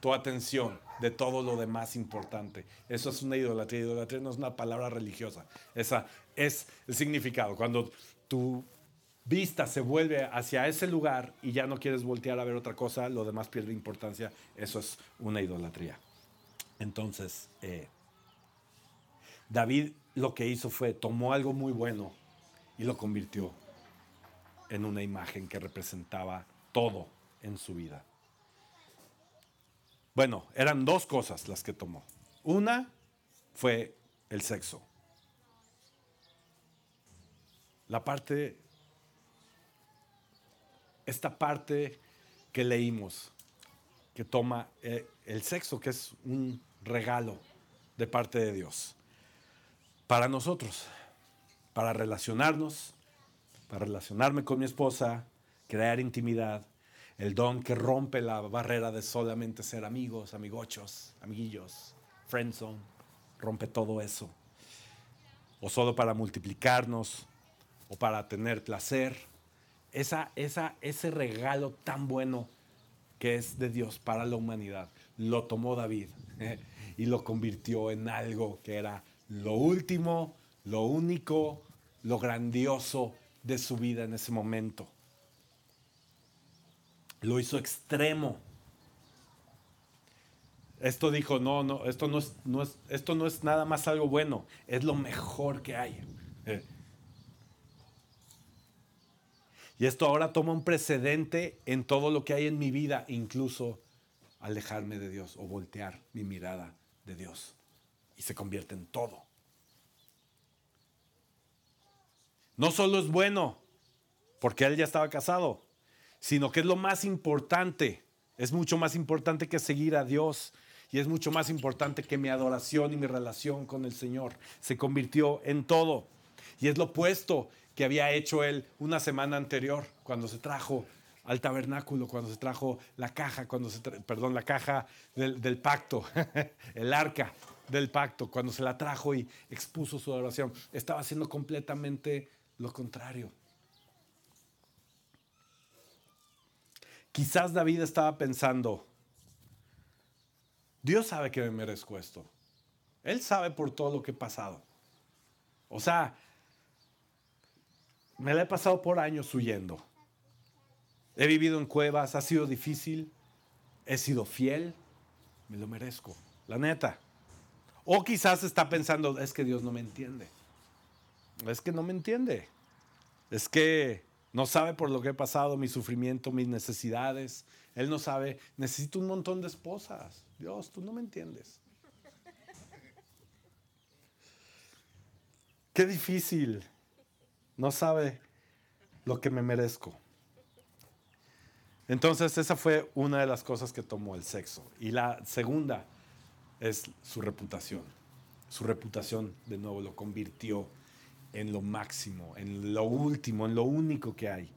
Speaker 2: tu atención de todo lo demás importante. Eso es una idolatría. Idolatría no es una palabra religiosa. Esa es el significado. Cuando tu vista se vuelve hacia ese lugar y ya no quieres voltear a ver otra cosa, lo demás pierde importancia. Eso es una idolatría. Entonces, eh, David lo que hizo fue tomó algo muy bueno y lo convirtió en una imagen que representaba todo en su vida. Bueno, eran dos cosas las que tomó. Una fue el sexo. La parte, esta parte que leímos, que toma eh, el sexo, que es un regalo de parte de Dios. Para nosotros, para relacionarnos, para relacionarme con mi esposa, crear intimidad, el don que rompe la barrera de solamente ser amigos, amigochos, amiguillos, friendzone, rompe todo eso. O solo para multiplicarnos, o para tener placer. Esa, esa, ese regalo tan bueno que es de Dios para la humanidad, lo tomó David y lo convirtió en algo que era lo último, lo único, lo grandioso de su vida en ese momento. Lo hizo extremo. Esto dijo, no, no, esto no es, no es, esto no es nada más algo bueno, es lo mejor que hay. Eh. Y esto ahora toma un precedente en todo lo que hay en mi vida, incluso alejarme de Dios o voltear mi mirada de Dios. Y se convierte en todo. No solo es bueno, porque él ya estaba casado, sino que es lo más importante. Es mucho más importante que seguir a Dios. Y es mucho más importante que mi adoración y mi relación con el Señor. Se convirtió en todo. Y es lo opuesto que había hecho él una semana anterior, cuando se trajo al tabernáculo, cuando se trajo la caja, cuando se perdón, la caja del, del pacto, el arca del pacto, cuando se la trajo y expuso su adoración. Estaba haciendo completamente lo contrario. Quizás David estaba pensando, Dios sabe que me merezco esto. Él sabe por todo lo que he pasado. O sea, me la he pasado por años huyendo. He vivido en cuevas, ha sido difícil, he sido fiel, me lo merezco, la neta. O quizás está pensando, es que Dios no me entiende. Es que no me entiende. Es que no sabe por lo que he pasado, mi sufrimiento, mis necesidades. Él no sabe, necesito un montón de esposas. Dios, tú no me entiendes. Qué difícil. No sabe lo que me merezco. Entonces esa fue una de las cosas que tomó el sexo. Y la segunda es su reputación. Su reputación de nuevo lo convirtió en lo máximo, en lo último, en lo único que hay.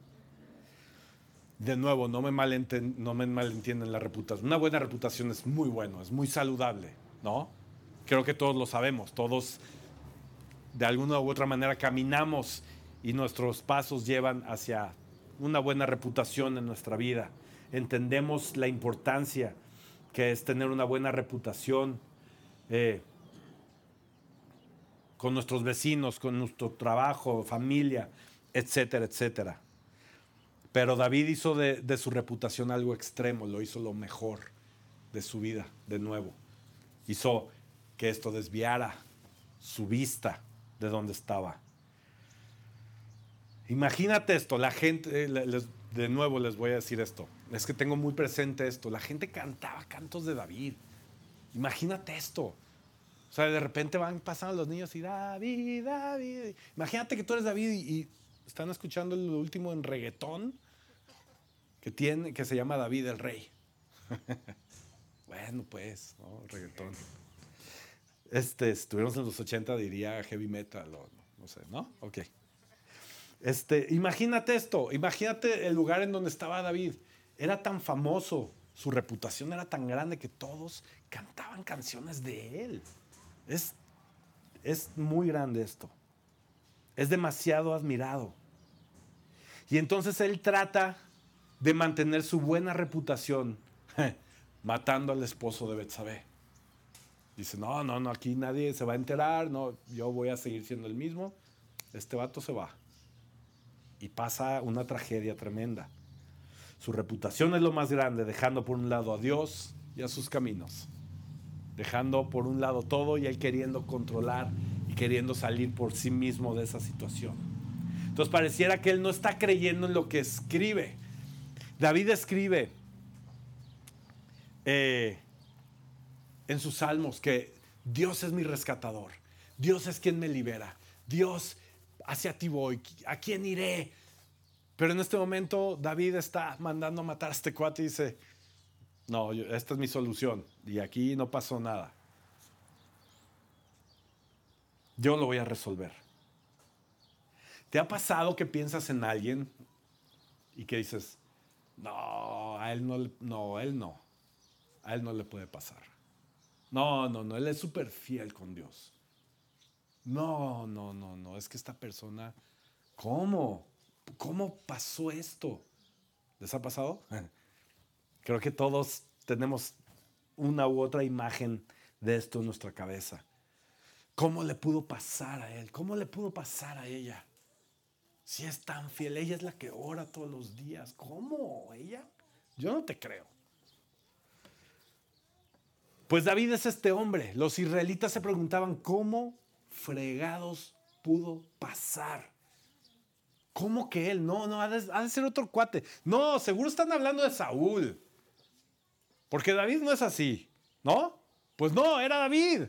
Speaker 2: De nuevo, no me, no me malentienden la reputación. Una buena reputación es muy bueno, es muy saludable, ¿no? Creo que todos lo sabemos, todos de alguna u otra manera caminamos y nuestros pasos llevan hacia una buena reputación en nuestra vida. Entendemos la importancia que es tener una buena reputación. Eh, con nuestros vecinos, con nuestro trabajo, familia, etcétera, etcétera. Pero David hizo de, su reputación algo extremo, lo hizo lo mejor de su vida, de nuevo. Hizo que esto desviara su vista de donde estaba. Imagínate esto, la gente, eh, de nuevo les voy a decir esto, es que tengo muy presente esto, la gente cantaba cantos de David. Imagínate esto. O sea, de repente van pasando los niños y David, David. Imagínate que tú eres David y, están escuchando el último en reggaetón que, tiene, que se llama David el Rey. bueno, pues, ¿no? Reggaetón. Este, estuviéramos en los 80, diría heavy metal o no sé, ¿no? Ok. Este, imagínate esto, imagínate el lugar en donde estaba David. Era tan famoso, su reputación era tan grande que todos cantaban canciones de él. Es, es muy grande esto. Es demasiado admirado. Y entonces él trata de mantener su buena reputación matando al esposo de Betsabé. Dice, no, no, no, aquí nadie se va a enterar, no, yo voy a seguir siendo el mismo. Este vato se va. Y pasa una tragedia tremenda. Su reputación es lo más grande, dejando por un lado a Dios y a sus caminos dejando por un lado todo y él queriendo controlar y queriendo salir por sí mismo de esa situación. Entonces pareciera que él no está creyendo en lo que escribe. David escribe eh, en sus salmos que Dios es mi rescatador, Dios es quien me libera, Dios hacia ti voy, ¿a quién iré? Pero en este momento David está mandando a matar a este cuate y dice, no, esta es mi solución y aquí no pasó nada. Yo lo voy a resolver. ¿Te ha pasado que piensas en alguien y que dices, no, a él no, no, él no, a él no le puede pasar? No, no, no, él es súper fiel con Dios. No, no, no, no, es que esta persona, ¿cómo? ¿Cómo pasó esto? ¿Les ha pasado? Creo que todos tenemos una u otra imagen de esto en nuestra cabeza. ¿Cómo le pudo pasar a él? ¿Cómo le pudo pasar a ella? Si es tan fiel, ella es la que ora todos los días. ¿Cómo? ¿Ella? Yo no te creo. Pues David es este hombre. Los israelitas se preguntaban cómo fregados pudo pasar. ¿Cómo que él? No, no, ha de, ser otro cuate. No, seguro están hablando de Saúl. Porque David no es así, ¿no? Pues no, era David.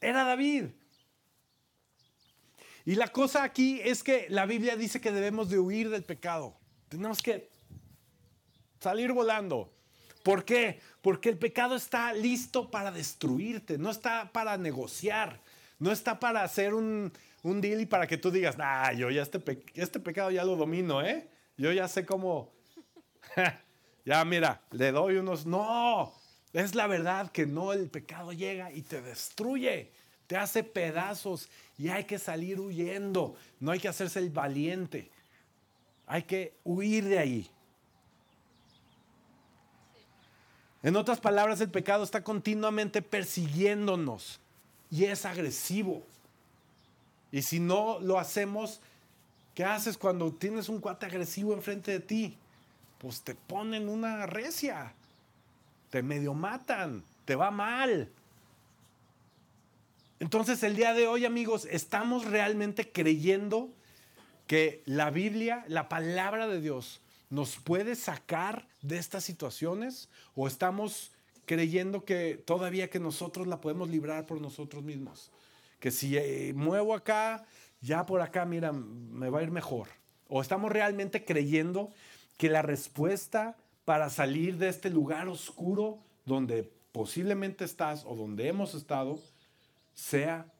Speaker 2: Era David. Y la cosa aquí es que la Biblia dice que debemos de huir del pecado. Tenemos que salir volando. ¿Por qué? Porque el pecado está listo para destruirte, no está para negociar, no está para hacer un, un deal y para que tú digas, ah, yo ya este, este pecado ya lo domino, ¿eh? Yo ya sé cómo... ya mira, le doy unos... No, es la verdad que no, el pecado llega y te destruye, te hace pedazos y hay que salir huyendo, no hay que hacerse el valiente, hay que huir de ahí. En otras palabras, el pecado está continuamente persiguiéndonos y es agresivo. Y si no lo hacemos, ¿qué haces cuando tienes un cuate agresivo enfrente de ti? Pues te ponen una recia, te medio matan, te va mal. Entonces el día de hoy, amigos, estamos realmente creyendo que la Biblia, la palabra de Dios, nos puede sacar de estas situaciones o estamos creyendo que todavía que nosotros la podemos librar por nosotros mismos. Que si eh, muevo acá, ya por acá, mira, me va a ir mejor. O estamos realmente creyendo que la respuesta para salir de este lugar oscuro donde posiblemente estás o donde hemos estado sea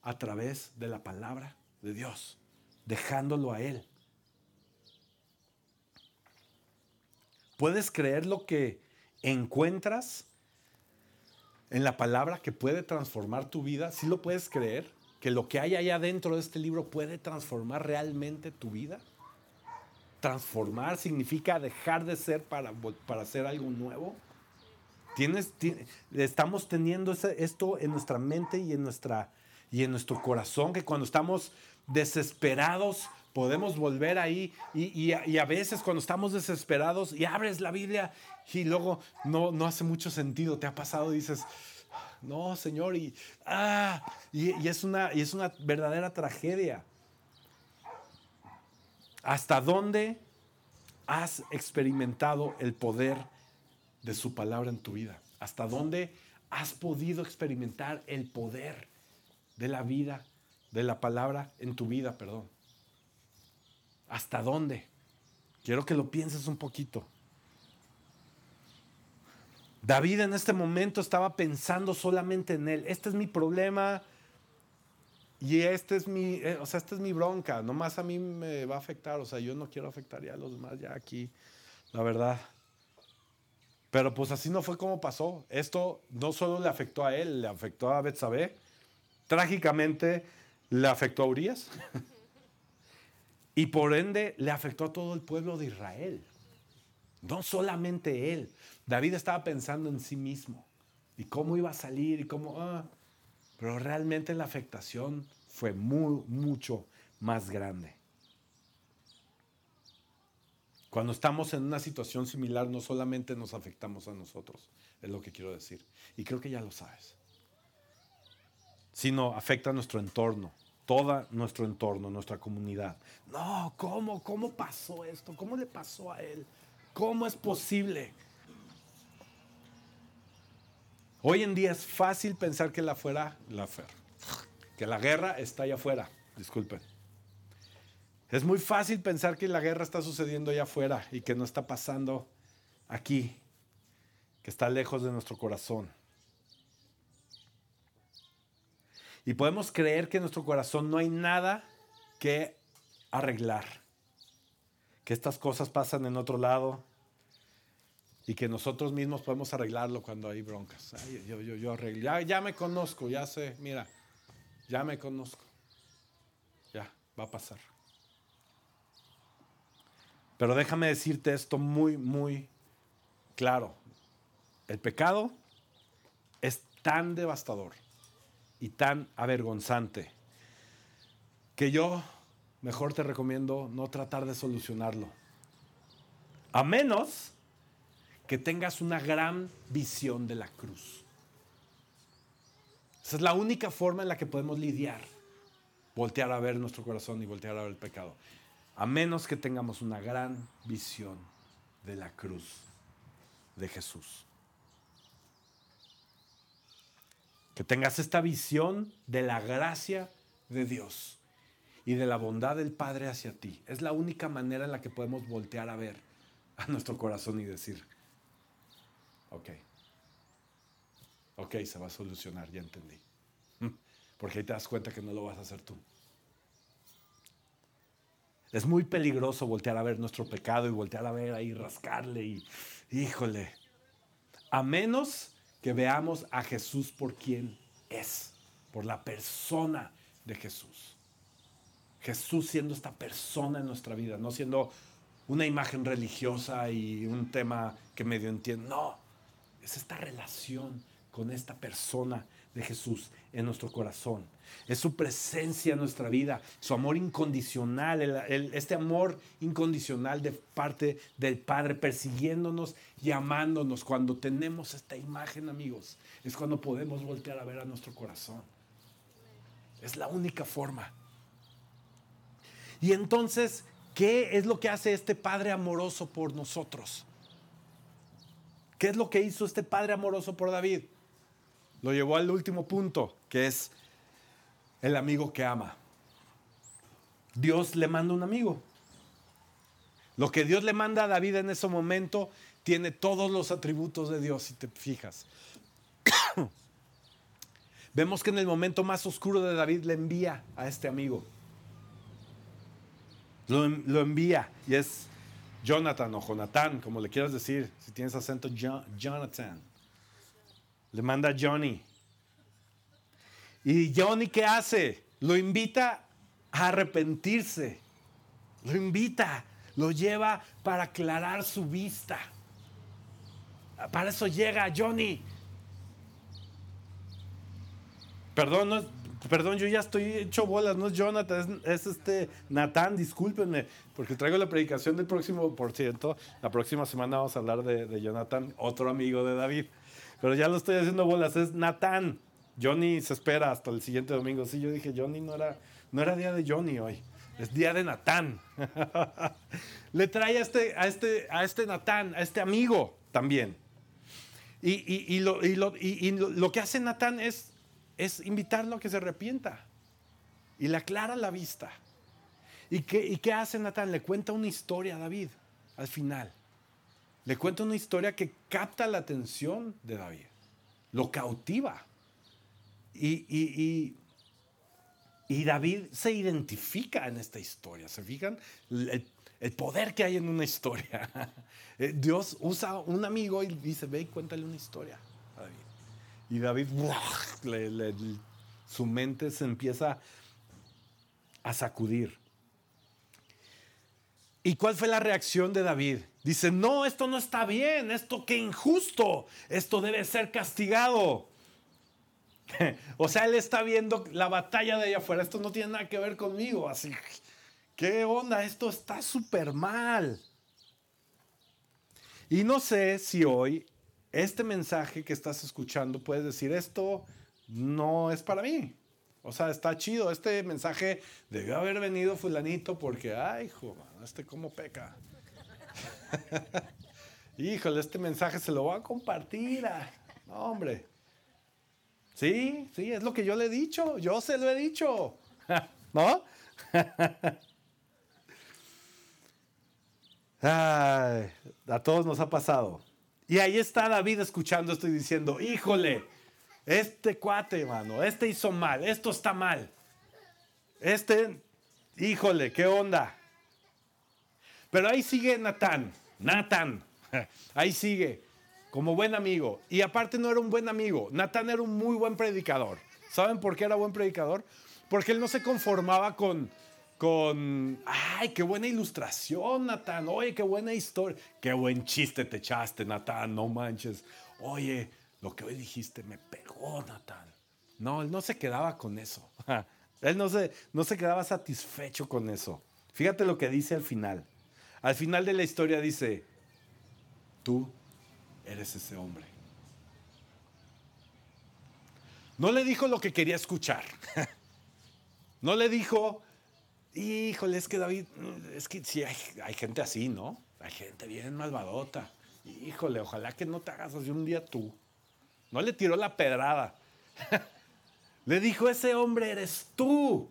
Speaker 2: a través de la palabra de Dios, dejándolo a Él. ¿Puedes creer lo que encuentras en la palabra que puede transformar tu vida? ¿Sí lo puedes creer? ¿Que lo que hay allá dentro de este libro puede transformar realmente tu vida? Transformar significa dejar de ser para, para hacer algo nuevo. Estamos teniendo esto en nuestra mente y en, nuestra, y en nuestro corazón, que cuando estamos desesperados podemos volver ahí y, a, veces cuando estamos desesperados y abres la Biblia y luego no, no hace mucho sentido, te ha pasado y dices, no, Señor, y, ah, y, es una, es una verdadera tragedia. ¿Hasta dónde has experimentado el poder de su palabra en tu vida? ¿Hasta dónde has podido experimentar el poder de la vida, de la palabra en tu vida, perdón? ¿Hasta dónde? Quiero que lo pienses un poquito. David en este momento estaba pensando solamente en él. Este es mi problema y este es mi, eh, o sea, esta es mi bronca. Nomás a mí me va a afectar. O sea, yo no quiero afectar ya a los demás ya aquí, la verdad. Pero pues así no fue como pasó. Esto no solo le afectó a él, le afectó a Betsabé. Trágicamente le afectó a Urias. Y por ende le afectó a todo el pueblo de Israel. No solamente él. David estaba pensando en sí mismo y cómo iba a salir y cómo... Ah, pero realmente la afectación fue muy, mucho más grande. Cuando estamos en una situación similar, no solamente nos afectamos a nosotros, es lo que quiero decir. Y creo que ya lo sabes. Sino afecta a nuestro entorno, todo nuestro entorno, nuestra comunidad. No, ¿cómo? ¿Cómo pasó esto? ¿Cómo le pasó a él? ¿Cómo es posible? Hoy en día es fácil pensar que la fuera, la que la guerra está allá afuera. Disculpen. Es muy fácil pensar que la guerra está sucediendo allá afuera y que no está pasando aquí, que está lejos de nuestro corazón. Y podemos creer que en nuestro corazón no hay nada que arreglar. Que estas cosas pasan en otro lado y que nosotros mismos podemos arreglarlo cuando hay broncas. yo, yo, yo arreglo. Ya, ya me conozco, ya sé, mira, ya me conozco. Ya, va a pasar. Pero déjame decirte esto muy, muy claro. El pecado es tan devastador y tan avergonzante que yo mejor te recomiendo no tratar de solucionarlo. A menos que tengas una gran visión de la cruz. Esa es la única forma en la que podemos lidiar, voltear a ver nuestro corazón y voltear a ver el pecado. A menos que tengamos una gran visión de la cruz de Jesús. Que tengas esta visión de la gracia de Dios y de la bondad del Padre hacia ti. Es la única manera en la que podemos voltear a ver a nuestro corazón y decir, ok, ok, se va a solucionar, ya entendí. Porque ahí te das cuenta que no lo vas a hacer tú. Es muy peligroso voltear a ver nuestro pecado y voltear a ver ahí, rascarle y, híjole, a menos que veamos a Jesús por quien es, por la persona de Jesús. Jesús siendo esta persona en nuestra vida, no siendo una imagen religiosa y un tema que medio entiendo. No, es esta relación con esta persona de Jesús en nuestro corazón. Es su presencia en nuestra vida, su amor incondicional, este amor incondicional de parte del Padre persiguiéndonos y amándonos. Cuando tenemos esta imagen, amigos, es cuando podemos voltear a ver a nuestro corazón. Es la única forma. Y entonces, ¿qué es lo que hace este Padre amoroso por nosotros? ¿Qué es lo que hizo este Padre amoroso por David? Lo llevó al último punto, que es el amigo que ama. Dios le manda un amigo. Lo que Dios le manda a David en ese momento tiene todos los atributos de Dios, si te fijas. Vemos que en el momento más oscuro de David le envía a este amigo. Lo, envía y es Jonathan o Jonathan, como le quieras decir, si tienes acento Jonathan. Le manda a Johnny. ¿Y Johnny qué hace? Lo invita a arrepentirse. Lo invita, lo lleva para aclarar su vista. Para eso llega Johnny. Perdón, perdón, yo ya estoy hecho bolas, no es Jonathan, es, este Natán, discúlpenme, porque traigo la predicación del próximo, por cierto, la próxima semana vamos a hablar de, Jonathan, otro amigo de David. Pero ya lo estoy haciendo bolas, es Natán. Johnny se espera hasta el siguiente domingo. Sí, yo dije, Johnny no era, no era día de Johnny hoy, es día de Natán. Le trae a este, a este, a este Natán, a este amigo también. Y, lo, lo, que hace Natán es, es invitarlo a que se arrepienta. Y le aclara la vista. ¿Y qué, ¿Y qué hace Natán? Le cuenta una historia a David al final. Le cuenta una historia que capta la atención de David, lo cautiva. Y, y, David se identifica en esta historia. ¿Se fijan? El, poder que hay en una historia. Eh, Dios usa un amigo y dice, ve y cuéntale una historia Y David, su mente se empieza a sacudir. ¿Y cuál fue la reacción de David? Dice, no, esto no está bien, esto que injusto, esto debe ser castigado. o sea, él está viendo la batalla de allá afuera, esto no tiene nada que ver conmigo, así, ¿qué onda? Esto está súper mal. Y no sé si hoy este mensaje que estás escuchando puedes decir, esto no es para mí. O sea, está chido. Este mensaje debió haber venido fulanito porque, ay, hijo, este cómo peca. Híjole, este mensaje se lo voy a compartir. hombre. Sí, sí, es lo que yo le he dicho. Yo se lo he dicho. ¿No? A todos nos ha pasado. Y ahí está David escuchando esto y diciendo, híjole, este cuate, mano, este hizo mal, esto está mal. Este, híjole, ¿qué onda? Pero ahí sigue Natán, Natán, ahí sigue, como buen amigo. Y aparte no era un buen amigo, Natán era un muy buen predicador. ¿Saben por qué era buen predicador? Porque él no se conformaba con, con, ay, qué buena ilustración, Natán, oye, qué buena historia, qué buen chiste te echaste, Natán, no manches. Oye, lo que hoy dijiste me pegó, Natán. No, él no se quedaba con eso. Él no se, no se quedaba satisfecho con eso. Fíjate lo que dice al final. Al final de la historia dice, tú eres ese hombre. No le dijo lo que quería escuchar. No le dijo, híjole, es que David, es que sí, hay, hay gente así, ¿no? Hay gente bien malvadota. Híjole, ojalá que no te hagas así un día tú. No le tiró la pedrada. le dijo, ese hombre eres tú.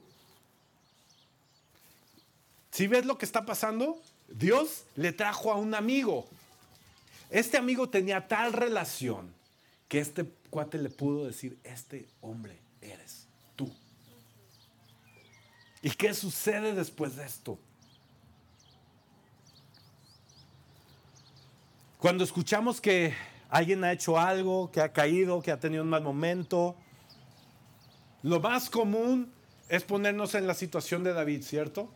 Speaker 2: Si ves lo que está pasando, Dios le trajo a un amigo. Este amigo tenía tal relación que este cuate le pudo decir, este hombre eres. ¿Y qué sucede después de esto? Cuando escuchamos que alguien ha hecho algo, que ha caído, que ha tenido un mal momento, lo más común es ponernos en la situación de David, ¿cierto?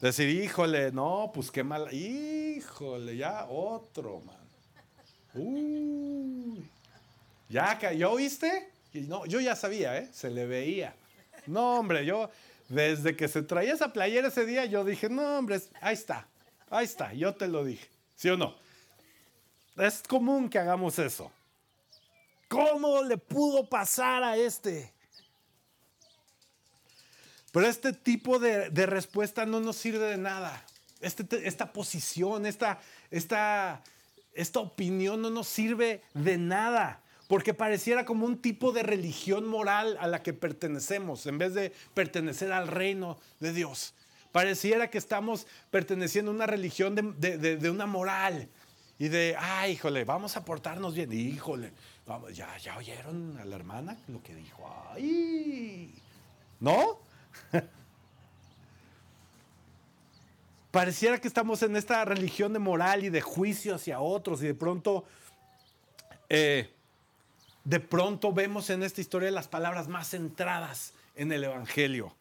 Speaker 2: Decir, híjole, no, pues qué mal, híjole, ya otro, man. Uy, ya cayó, ¿oíste? No, yo ya sabía, ¿eh? Se le veía. No, hombre, yo desde que se traía esa playera ese día, yo dije, no, hombre, ahí está, ahí está, yo te lo dije, ¿sí o no? Es común que hagamos eso. ¿Cómo le pudo pasar a este? Pero este tipo de, de respuesta no nos sirve de nada. Este, esta posición, esta, esta, esta opinión no nos sirve de nada. Porque pareciera como un tipo de religión moral a la que pertenecemos, en vez de pertenecer al reino de Dios. Pareciera que estamos perteneciendo a una religión de, de, de una moral y de, ay, híjole, vamos a portarnos bien. Híjole, vamos, ya, ya oyeron a la hermana lo que dijo. Ay, ¿no? Pareciera que estamos en esta religión de moral y de juicio hacia otros y de pronto, eh, de pronto vemos en esta historia las palabras más centradas en el Evangelio,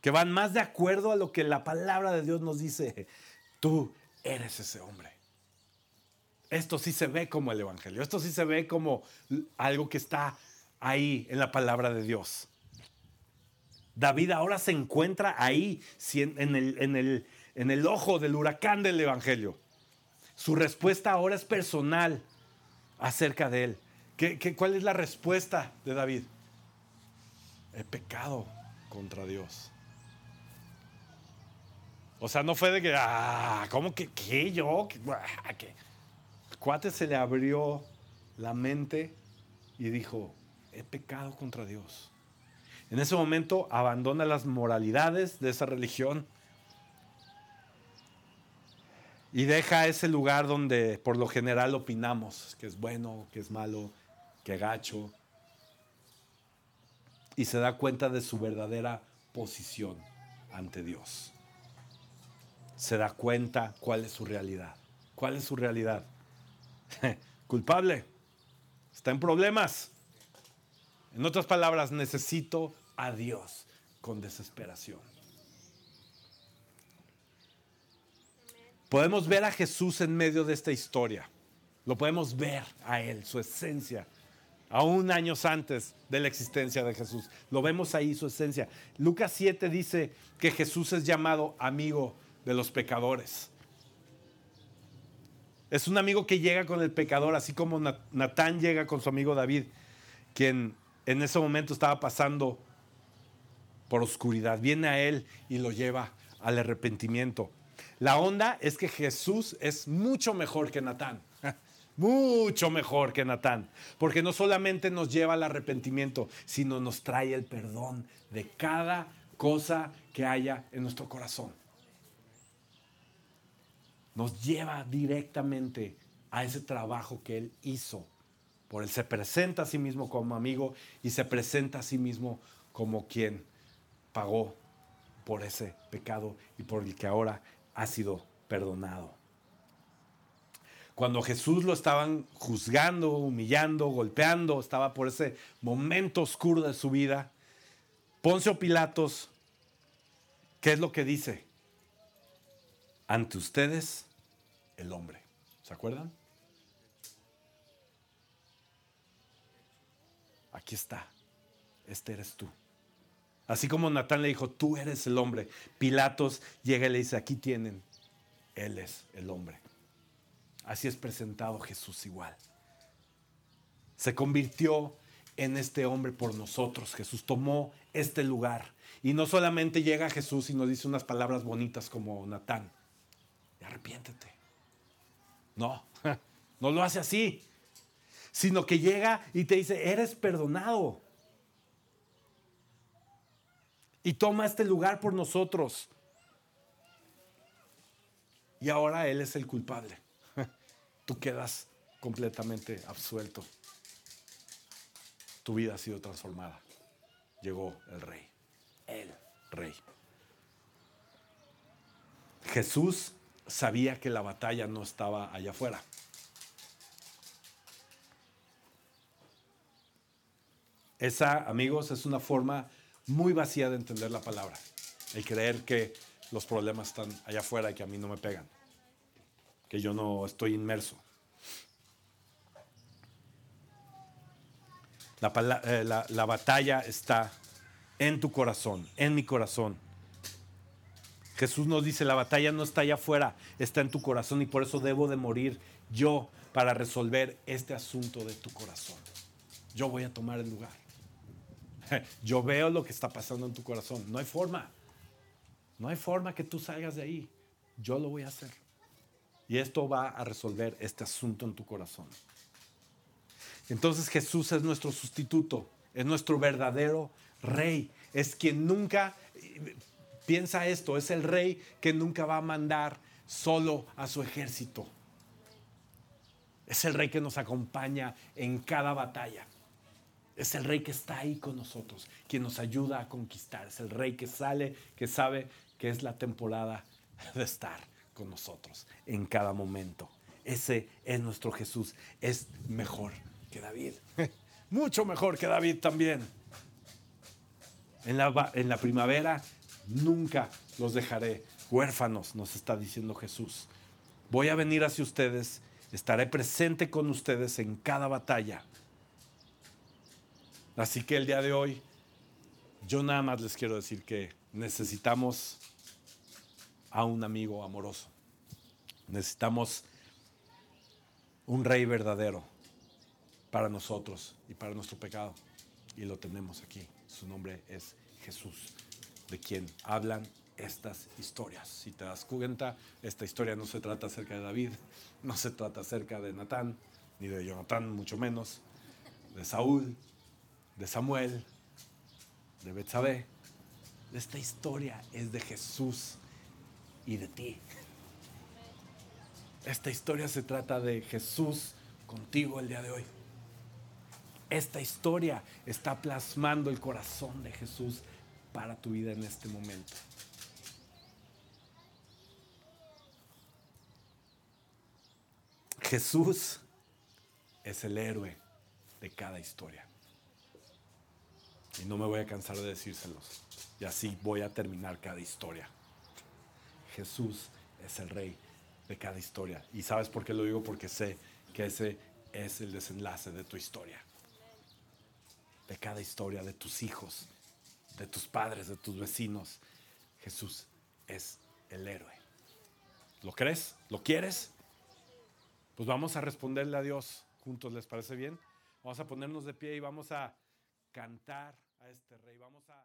Speaker 2: que van más de acuerdo a lo que la palabra de Dios nos dice. Tú eres ese hombre. Esto sí se ve como el Evangelio, esto sí se ve como algo que está ahí en la palabra de Dios. David ahora se encuentra ahí, en el, en el, ojo del huracán del Evangelio. Su respuesta ahora es personal acerca de él. ¿Qué, cuál es la respuesta de David? He pecado contra Dios. O sea, no fue de que, ah, ¿cómo que qué yo? ¿Qué, ah, cuate se le abrió la mente y dijo, he pecado contra Dios. En ese momento abandona las moralidades de esa religión y deja ese lugar donde por lo general opinamos que es bueno, que es malo, que gacho. Y se da cuenta de su verdadera posición ante Dios. Se da cuenta cuál es su realidad. ¿Cuál es su realidad? Culpable. Está en problemas. En otras palabras, necesito a Dios con desesperación. Podemos ver a Jesús en medio de esta historia. Lo podemos ver a Él, su esencia, aún años antes de la existencia de Jesús. Lo vemos ahí, su esencia. Lucas 7 dice que Jesús es llamado amigo de los pecadores. Es un amigo que llega con el pecador, así como Natán llega con su amigo David, quien en ese momento estaba pasando por oscuridad. Viene a él y lo lleva al arrepentimiento. La onda es que Jesús es mucho mejor que Natán. Mucho mejor que Natán. Porque no solamente nos lleva al arrepentimiento, sino nos trae el perdón de cada cosa que haya en nuestro corazón. Nos lleva directamente a ese trabajo que Él hizo. Por Él se presenta a sí mismo como amigo y se presenta a sí mismo como quien pagó por ese pecado y por el que ahora ha sido perdonado. Cuando Jesús lo estaban juzgando, humillando, golpeando, estaba por ese momento oscuro de su vida, Poncio Pilatos, ¿qué es lo que dice? Ante ustedes, el hombre. ¿Se acuerdan? Aquí está. este eres tú. Así como Natán le dijo, tú eres el hombre. Pilatos llega y le dice, aquí tienen, él es el hombre. Así es presentado Jesús igual. Se convirtió en este hombre por nosotros. Jesús tomó este lugar. Y no solamente llega Jesús y nos dice unas palabras bonitas como Natán. Arrepiéntete. No, no lo hace así. Sino que llega y te dice, eres perdonado. Y toma este lugar por nosotros. Y ahora Él es el culpable. Tú quedas completamente absuelto. Tu vida ha sido transformada. Llegó el rey. El rey. Jesús sabía que la batalla no estaba allá afuera. Esa, amigos, es una forma muy vacía de entender la palabra. El creer que los problemas están allá afuera y que a mí no me pegan. Que yo no estoy inmerso. La, eh, la batalla está en tu corazón, en mi corazón. Jesús nos dice, la batalla no está allá afuera, está en tu corazón y por eso debo de morir yo para resolver este asunto de tu corazón. Yo voy a tomar el lugar. Yo veo lo que está pasando en tu corazón. No hay forma. No hay forma que tú salgas de ahí. Yo lo voy a hacer. Y esto va a resolver este asunto en tu corazón. Entonces Jesús es nuestro sustituto, es nuestro verdadero rey, es quien nunca, piensa esto, es el rey que nunca va a mandar solo a su ejército. Es el rey que nos acompaña en cada batalla. Es el rey que está ahí con nosotros, quien nos ayuda a conquistar. Es el rey que sale, que sabe que es la temporada de estar con nosotros en cada momento. Ese es nuestro Jesús. Es mejor que David. Mucho mejor que David también. En la, en la primavera nunca los dejaré huérfanos, nos está diciendo Jesús. Voy a venir hacia ustedes, estaré presente con ustedes en cada batalla Así que el día de hoy, yo nada más les quiero decir que necesitamos a un amigo amoroso. Necesitamos un rey verdadero para nosotros y para nuestro pecado. Y lo tenemos aquí. Su nombre es Jesús, de quien hablan estas historias. Si te das cuenta, esta historia no se trata acerca de David, no se trata acerca de Natán, ni de Jonatán, mucho menos, de Saúl, de Samuel, de Betsabé. Esta historia es de Jesús y de ti. Esta historia se trata de Jesús contigo el día de hoy. Esta historia está plasmando el corazón de Jesús para tu vida en este momento. Jesús es el héroe de cada historia. Y no me voy a cansar de decírselos. Y así voy a terminar cada historia. Jesús es el rey de cada historia. ¿Y sabes por qué lo digo? Porque sé que ese es el desenlace de tu historia. De cada historia, de tus hijos, de tus padres, de tus vecinos. Jesús es el héroe. ¿Lo crees? ¿Lo quieres? Pues vamos a responderle a Dios juntos, ¿les parece bien? Vamos a ponernos de pie y vamos a cantar a este rey. Vamos a...